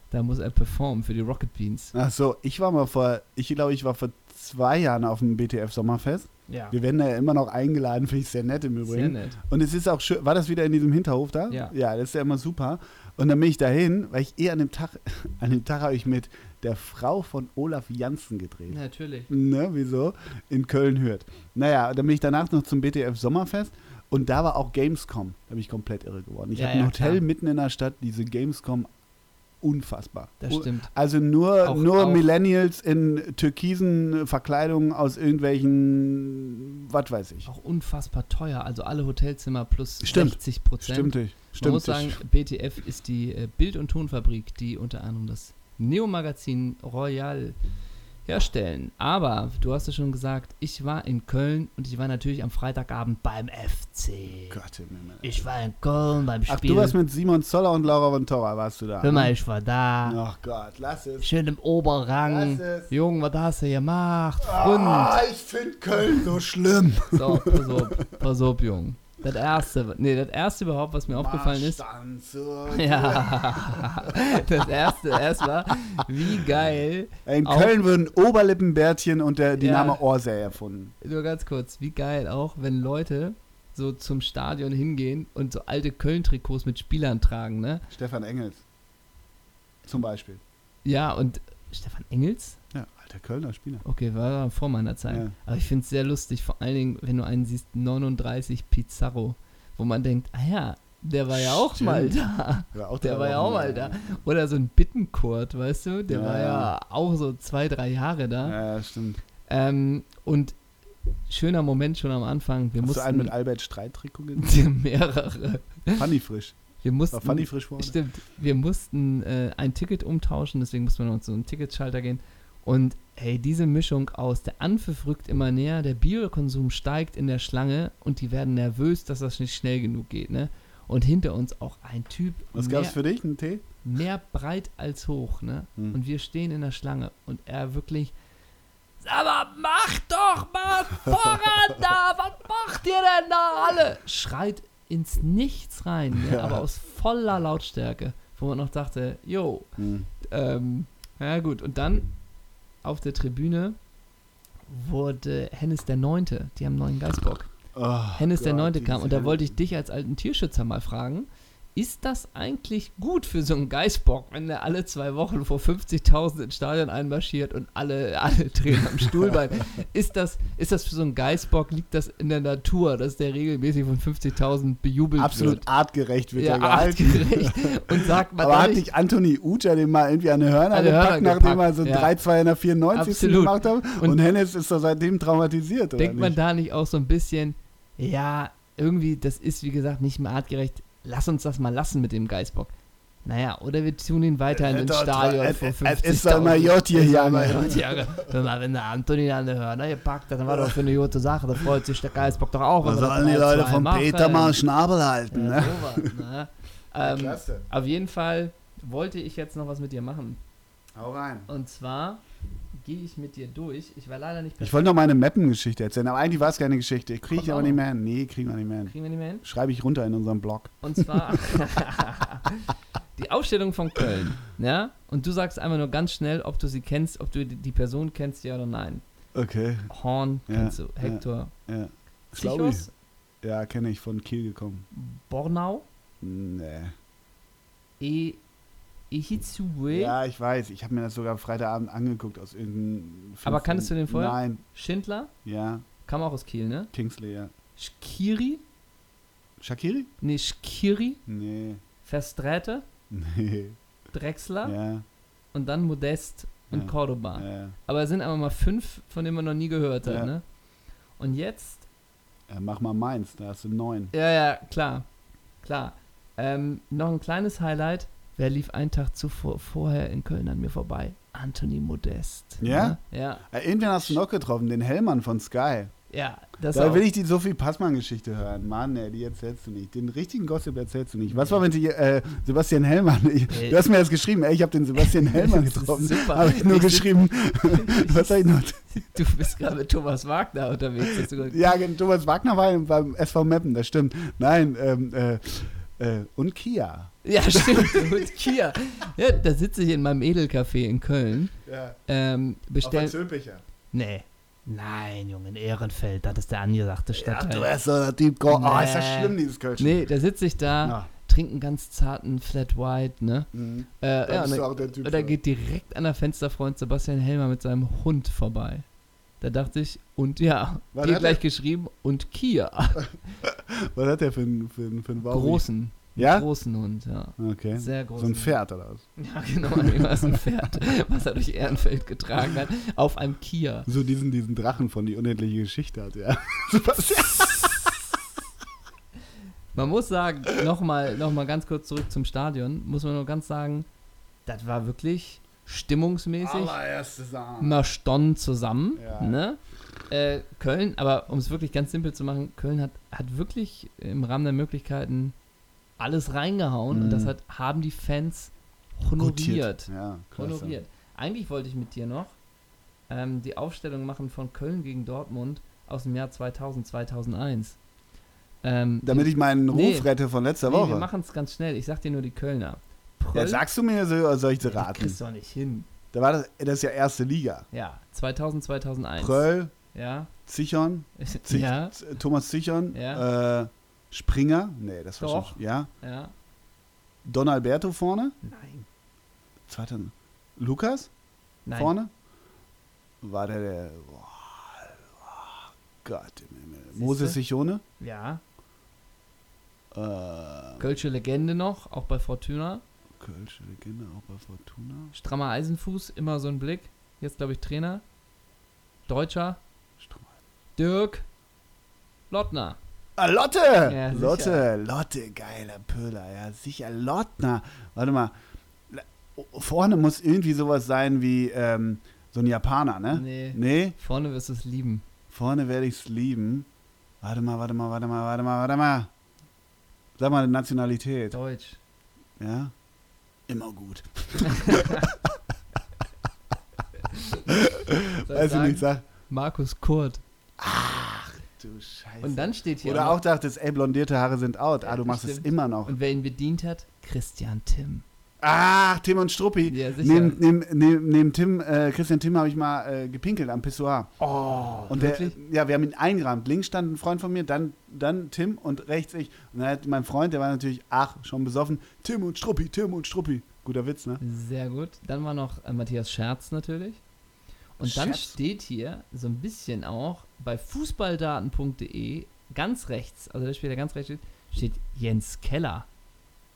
Da muss er performen für die Rocket Beans. Ach so, ich war mal vor, ich glaube, ich war vor zwei Jahren auf dem BTF Sommerfest. Ja. Wir werden da ja immer noch eingeladen, finde ich sehr nett im Sehr Übrigen. nett. Und es ist auch schön, war das wieder in diesem Hinterhof da? Ja. Ja, das ist ja immer super. Und dann bin ich dahin, weil ich eh an dem Tag, an dem Tag habe ich mit der Frau von Olaf Janssen gedreht. Natürlich. Ne, wieso? In Köln-Hürth. Naja, dann bin ich danach noch zum BTF Sommerfest und da war auch Gamescom. Da bin ich komplett irre geworden. Ich Ja, habe ein ja, Hotel klar. mitten in der Stadt, diese Gamescom, unfassbar. Das stimmt. Also nur, Auch- nur auch- Millennials in türkisen Verkleidungen aus irgendwelchen, was weiß ich. Auch unfassbar teuer. Also alle Hotelzimmer plus Stimmt. 60 Prozent. Stimmt. Man stimmt. muss sagen. BTF ist die äh, Bild- und Tonfabrik, die unter anderem das Neo-Magazin Royal herstellen. Aber du hast es schon gesagt, ich war in Köln und ich war natürlich am Freitagabend beim FC. Gott im Himmel. Ich war in Köln beim Ach, Spiel. du warst mit Simon Zoller und Laura von Torra, warst du da? Hör mal, ne? ich war da. Ach Gott, lass es. Schön im Oberrang. Lass es. Junge, was hast du gemacht? Freund. Ah, ich finde Köln so schlimm. So, pass auf, pass auf, Junge. Das erste, nee, das erste überhaupt, was mir aufgefallen ist, Ja, das erste erstmal, wie geil, In Köln würden Oberlippenbärtchen und der, die Ja. Name Orsay erfunden. nur ganz kurz, wie geil auch, wenn Leute so zum Stadion hingehen und so alte Köln-Trikots mit Spielern tragen, ne? Stefan Engels. Zum Beispiel. Ja, und Stefan Engels? Alter Kölner Spieler. Okay, war vor meiner Zeit. Ja. Aber ich finde es sehr lustig, vor allen Dingen, wenn du einen siehst, 39 Pizarro, wo man denkt, ah ja, der war ja auch Stimmt. mal da. Ja, auch Der war ja auch mal da. Oder so ein Bittenkurt, weißt du? Der Ja, war ja. auch so zwei, drei Jahre da. Ja, stimmt. Ähm, und schöner Moment schon am Anfang. Wir Hast du einen mit mussten Albert Streit-Trikot gesehen? mehrere. Funny frisch. Wir War mussten, Funny frisch vorne. stimmt, wir mussten äh, ein Ticket umtauschen, deswegen mussten wir noch zu einem Ticketschalter gehen. Und hey, diese Mischung aus, der Anpfiff rückt immer näher, der Biokonsum steigt in der Schlange und die werden nervös, dass das nicht schnell genug geht, ne? Und hinter uns auch ein Typ, Was mehr, gab's für dich? Einen Tee? mehr breit als hoch, ne? Hm. Und wir stehen in der Schlange und er wirklich, sag mal, mach doch mal voran da, was macht ihr denn da alle? Schreit ins Nichts rein, ne? Ja. aber aus voller Lautstärke, wo man noch dachte, jo, Hm. ähm, ja gut, und dann auf der Tribüne wurde Hennes der Neunte, die haben einen neuen Geißbock. Oh, Hennes der Gott, Neunte kam und da wollte ich dich als alten Tierschützer mal fragen, ist das eigentlich gut für so einen Geißbock, wenn der alle zwei Wochen vor 50.000 ins Stadion einmarschiert und alle, alle drehen am Stuhlbein? ist, das, ist das für so einen Geißbock, liegt das in der Natur, dass der regelmäßig von 50.000 bejubelt Absolut wird? artgerecht wird Ja, er gehalten. artgerecht. Und sagt man Aber da hat nicht, Anthony Ucha dem mal irgendwie an die Hörner gepackt, Hörner nachdem er gepackt, so ja. 3-2 in der 94. Absolut. gemacht hat? Und, Und- Hennes ist doch seitdem traumatisiert, oder denkt man da nicht auch so ein bisschen, ja, irgendwie, das ist wie gesagt nicht mehr artgerecht. Lass uns das mal lassen mit dem Geißbock. Naja, oder wir tun ihn weiter in Äh, ins doch, Stadion äh, für äh, 50.000. es ist doch mal J hier, wenn der Antoni an der Hörner gepackt hat, dann war doch für eine gute Sache. Da freut sich der Geißbock doch auch. Da sollen die Leute 3-2 von. Peter mal Schnabel halten, Ja, ne? sowas, ne? ähm, auf jeden Fall wollte ich jetzt noch was mit dir machen. Hau rein. Und zwar gehe ich mit dir durch. Ich war leider nicht Ich wollte noch meine Mappen-Geschichte erzählen, aber eigentlich war es keine Geschichte. Ich kriege Kommt ich aber nicht mehr hin. Nee, kriegen wir nicht mehr hin. Kriegen wir nicht mehr hin? Schreibe ich runter in unserem Blog. Und zwar die Aufstellung von Köln. Ja? Und du sagst einfach nur ganz schnell, ob du sie kennst, ob du die- Person kennst, ja oder nein. Okay, Horn Ja, kennst du, ja. Hector. ja. Ich. Zichos, Ja, kenne ich von Kiel gekommen. Bornau, Nee. e Ihizue, Ja, ich weiß. Ich habe mir das sogar am Freitagabend angeguckt aus irgendeinem Film. Aber kanntest du den vorher? Nein. Schindler, Ja, kam auch aus Kiel, ne? Kingsley, ja. Schkiri, Shakiri? ne, Schkiri, Nee. Versträte, Nee. Drexler Ja. und dann Modest und Ja. Cordoba. Ja. Aber es sind aber mal fünf, von denen man noch nie gehört hat, Ja. ne? Und jetzt ja, mach mal meins, da hast du neun. Ja, ja, klar. Klar. Ähm, noch ein kleines Highlight. Wer lief einen Tag zuvor vorher in Köln an mir vorbei? Anthony Modest. Ja? Ne? Ja. Äh, irgendwen hast du noch getroffen, den Hellmann von Sky. Ja, das Da auch. will ich die Sophie Passmann-Geschichte hören. Mann, ey, die erzählst du nicht. Den richtigen Gossip erzählst du nicht. Was war, wenn die, äh, Sebastian Hellmann, ich, Ey. du hast mir das geschrieben, ey, ich habe den Sebastian Hellmann getroffen. super. Habe ich nur Ich- geschrieben. Was ich noch? Du bist gerade mit Thomas Wagner unterwegs. Ja, Thomas Wagner war beim SV Meppen, das stimmt. Nein, ähm, äh, äh, und Kia. ja, stimmt. Und Kia. Ja, da sitze ich in meinem Edelcafé in Köln. Ja, Ähm, bestell. Zülpicher. Nee. Nein, Junge, in Ehrenfeld. Das ist der angesagte Ja, Stadtteil. du bist so der Typ. Oh, Nee. ist das schlimm, dieses Kölsch. nee, da sitze ich da, Ja. trinke einen ganz zarten Flat White, ne? Mhm. Äh, Da ja, und Typ. Und da geht direkt an der Fensterfront Sebastian Helmer mit seinem Hund vorbei. Da dachte ich, und ja, Was dir gleich er? geschrieben, und Kia. Was hat der für einen für einen- für einen Wauwi? Großen. Ja? Großen Hund, ja. Okay. Sehr großen. So ein Pferd oder was? Ja, genau, war es ein Pferd, was er durch Ehrenfeld getragen hat, auf einem Kia. So diesen, diesen Drachen von die unendliche Geschichte hat, ja. Man muss sagen, nochmal noch mal ganz kurz zurück zum Stadion, muss man nur ganz sagen, das war wirklich stimmungsmäßig. Mal Stunden zusammen. Ja. Ne? Äh, Köln, aber um es wirklich ganz simpel zu machen, Köln hat, hat wirklich im Rahmen der Möglichkeiten alles reingehauen und Mhm. das hat, haben die Fans honoriert. Ja, honoriert. Eigentlich wollte ich mit dir noch ähm, die Aufstellung machen von Köln gegen Dortmund aus dem Jahr 2000, 2001. Ähm, Damit ich meinen Ruf Nee. rette von letzter nee, wir Woche. machen es ganz schnell. Ich sag dir nur die Kölner. Ja, Pröll, sagst du mir so, oder soll ich die raten? kriegst du doch nicht hin. Da war das, das ist ja erste Liga. Ja, 2000, 2001. Pröll, Ja. Zichon, Zich, ja, Thomas Zichon, Ja. äh, Springer, nee, das war Doch. schon, ja. ja. Don Alberto vorne, Nein. zweiter, Lukas Nein. vorne, war der, der boah, boah, Gott im Himmel. Siehste? Moses Sichone, Ja. äh, Kölsche Legende noch, auch bei Fortuna. Kölsche Legende, auch bei Fortuna. Strammer Eisenfuß, immer so ein Blick. Jetzt, glaube ich, Trainer. Deutscher. Strom- Dirk. Lottner. Ah, Lotte! Ja. Lotte, Lotte, geiler Pöhler, ja, sicher, Lottner. Warte mal, vorne muss irgendwie sowas sein wie ähm, so ein Japaner, ne? Nee. Nee, Vorne wirst du es lieben. vorne werde ich's lieben. Warte mal, warte mal, warte mal, warte mal, warte mal. Sag mal Nationalität, Deutsch. ja? Immer gut. Weiß ich nicht, sag. Markus Kurt. Du Scheiße. Und dann steht hier. Oder noch- auch dachtest, ey, blondierte Haare sind out. Ah, Ja, du machst es stimmt. immer noch. Und wer ihn bedient hat? Christian Timm. Ach, Tim und Struppi. Ja, sicher. Neben, neben, neben, neben Tim, äh, Christian Tim habe ich mal äh, gepinkelt am Pissoir. Oh, Und der, wirklich? ja, wir haben ihn eingerahmt. Links stand ein Freund von mir, dann, dann Tim und rechts ich. Und dann hat mein Freund, der war natürlich, ach, schon besoffen, Tim und Struppi, Tim und Struppi. Guter Witz, ne? Sehr gut. Dann war noch äh, Matthias Scherz natürlich. Und dann Scherz? steht hier so ein bisschen auch bei fußballdaten.de ganz rechts, also steht da ganz rechts steht, steht Jens Keller.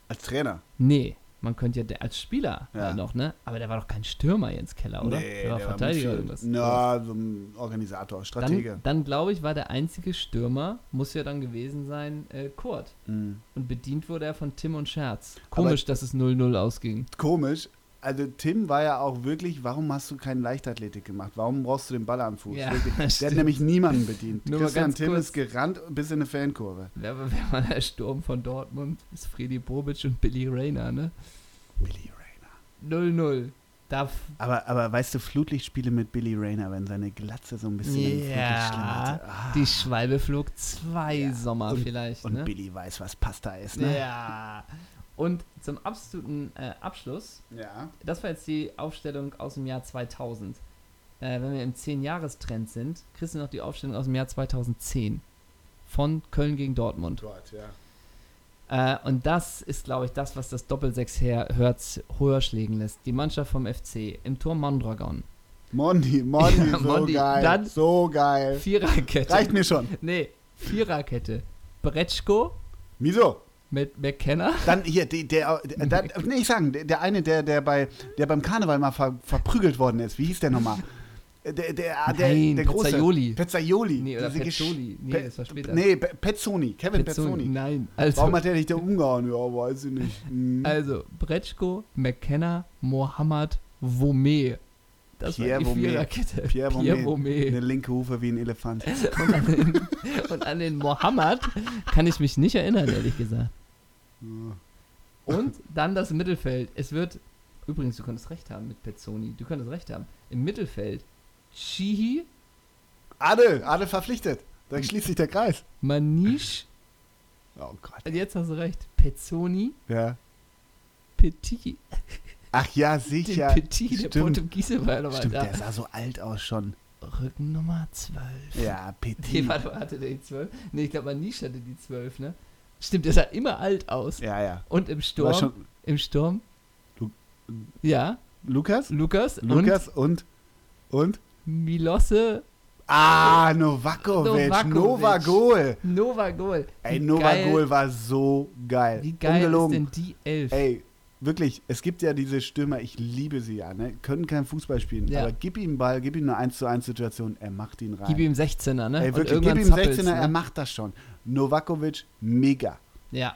Als Trainer. Nee, Man könnte ja der, als Spieler Ja. halt noch, ne? Aber der war doch kein Stürmer Jens Keller, oder? Nee, der war Verteidiger oder irgendwas. Na, so ein Organisator, Stratege. Dann, dann glaube ich, war der einzige Stürmer, muss ja dann gewesen sein, äh, Kurt. Mhm. Und bedient wurde er von Tim und Scherz. Komisch, dass es 0-0 ausging. Komisch. Also Tim war ja auch wirklich, warum hast du keine Leichtathletik gemacht? Warum brauchst du den Ball am Fuß? Ja. Der hat nämlich niemanden bedient. Nur Christian Tim kurz. ist gerannt bis in eine Fankurve. Wer, wer war der Sturm von Dortmund? Das ist Freddy Bobic und Billy Rayner, ne? Billy Rayner. 0-0. Da f- Aber, aber weißt du, Flutlichtspiele mit Billy Rayner, wenn seine Glatze so ein bisschen im Flutlicht Ja, schlimmerte. Ah. die Schwalbe flog zwei Ja, Sommer und- vielleicht, Und ne? Billy weiß, was Pasta ist, ne? Ja. Und zum absoluten äh, Abschluss, Ja. das war jetzt die Aufstellung aus dem Jahr 2000. Äh, wenn wir im 10-Jahres-Trend sind, kriegst du noch die Aufstellung aus dem Jahr 2010 von Köln gegen Dortmund. Gott, ja. Äh, und das ist, glaube ich, das, was das Doppel-6-Herz höher schlägen lässt. Die Mannschaft vom FC im Tor Mondragon. Mondi, Mondi, Ja, so Mondi. geil. Dann- so geil. Viererkette. Reicht mir schon. Nee, Viererkette. Bretschko Wieso? Mit McKenna. Dann hier, die, der, der, der nee, ich sagen, der, der eine, der, der, bei, der beim Karneval mal ver, verprügelt worden ist. Wie hieß der nochmal? Der, der, der, Nein, der große. Pezzaioli. Pezzaioli. Nee, oder Pezzoli. Nee, Pe- das war später. Nee, Pe- Pezzoni. Kevin Pezzoni. Nein, also, Warum hat der dich da umgehauen? Ja, weiß ich nicht. Hm. also Bretschko, McKenna, Mohammad, Vomé. Das Pierre war die. Viererkette. Pierre Vomé. Vomé. Eine linke Hufe wie ein Elefant. Und an, den, und an den Mohammed kann ich mich nicht erinnern, ehrlich gesagt. Und dann das Mittelfeld. Es wird, übrigens, du könntest recht haben mit Pezzoni. Du könntest recht haben. Im Mittelfeld Shihi, Adel, Adel verpflichtet. Da schließt sich der Kreis. Manish, Oh Gott. jetzt hast du recht, Pezzoni, Ja. Petit. Ach ja, Den sicher. Petit, der Stimmt. Portugiese war aber Stimmt, da. der sah so alt aus schon. Rücken Nummer 12. Ja, Nee, Petit. warte, hatte der die 12? Nee, ich glaube, Manish hatte die 12, ne? Stimmt, der sah immer alt aus. Ja, ja. Und im Sturm, schon im Sturm, Lu- ja, Lukas? Lukas, Lukas und und? und Milosse Ah, Novakovic, Novakovic. Novagol. Nova Goal. Ey, Novagol war so geil. Wie geil Ungelogen. ist denn die Elf? Ey, wirklich, es gibt ja diese Stürmer, ich liebe sie ja, ne? können kein Fußball spielen, Ja. aber gib ihm einen Ball, gib ihm eine 1 zu 1 Situation, er macht ihn rein. Gib ihm 16er, ne? Ey, wirklich, gib ihm zappelt's, 16er, er ne? macht das schon. Novakovic, mega. Ja.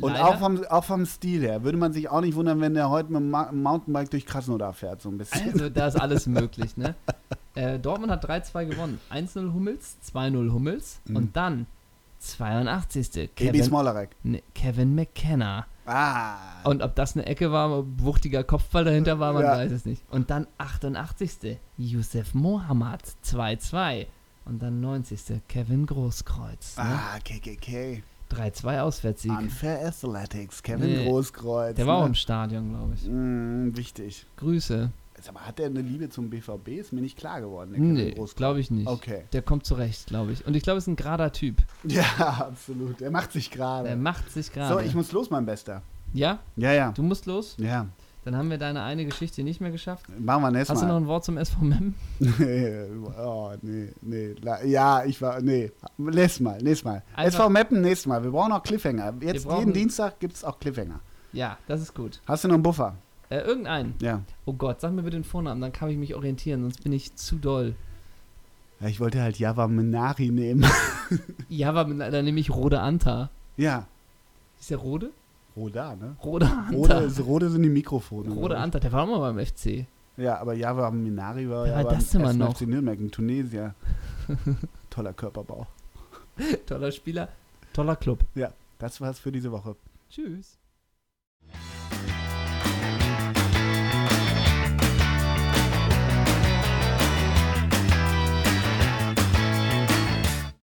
Und Leider- auch vom, auch vom Stil her, würde man sich auch nicht wundern, wenn der heute mit dem Mountainbike durch Krasnodar fährt, so ein bisschen. Also, da ist alles möglich, ne? Äh, Dortmund hat 3-2 gewonnen. 1-0 Hummels, 2-0 Hummels Mhm. und dann 82. Ebi Kevin, Smolarek. ne, Kevin McKenna. Ah. Und ob das eine Ecke war, wuchtiger Kopfball dahinter war, man Ja. weiß es nicht. Und dann 88. Yusuf Mohammad 2-2. Und dann 90. Kevin Großkreuz. Ne? ah, KKK. 3-2 Auswärtssieg. Unfair Athletics, Kevin Nee. Großkreuz. Der war auch ne? im Stadion, glaube ich. Mm, wichtig. Grüße. Aber hat er eine Liebe zum BVB? Ist mir nicht klar geworden. der Kevin Nee, glaube ich nicht. Okay. Der kommt zurecht, glaube ich. Und ich glaube, es ist ein gerader Typ. Ja, absolut. Er macht sich Der gerade. macht sich gerade. So, ich muss los, mein Bester. ja, Ja, ja. du musst los. Ja. Dann haben wir deine eine Geschichte nicht mehr geschafft. Machen wir nächstes Hast du noch Mal. ein Wort zum SV Mem? oh, nee, nee. Ja, ich war. Nee. Nächstes Mal, nächstes Mal. Einfach- SV Meppen, nächstes Mal. Wir brauchen auch Cliffhanger. Jetzt jeden Dienstag gibt es auch Cliffhanger. Ja, das ist gut. Hast du noch einen Buffer? Äh, irgendeinen. Ja. Oh Gott, sag mir bitte den Vornamen, dann kann ich mich orientieren, sonst bin ich zu doll. ja ich wollte halt Java Menari nehmen. Ja, aber mit- dann nehme ich Rode Anta. ja. Ist der Rode? Roda, ne? Rode Anta. Rode, ist- Rode sind die Mikrofone. Rode glaub ich. Anta, der war auch mal beim FC. Ja, aber Java Minari war Wer ja war beim das noch? FC Nürnberg in Tunesier. Toller Körperbau. Toller Spieler, toller Club. Das war's für diese Woche. Tschüss.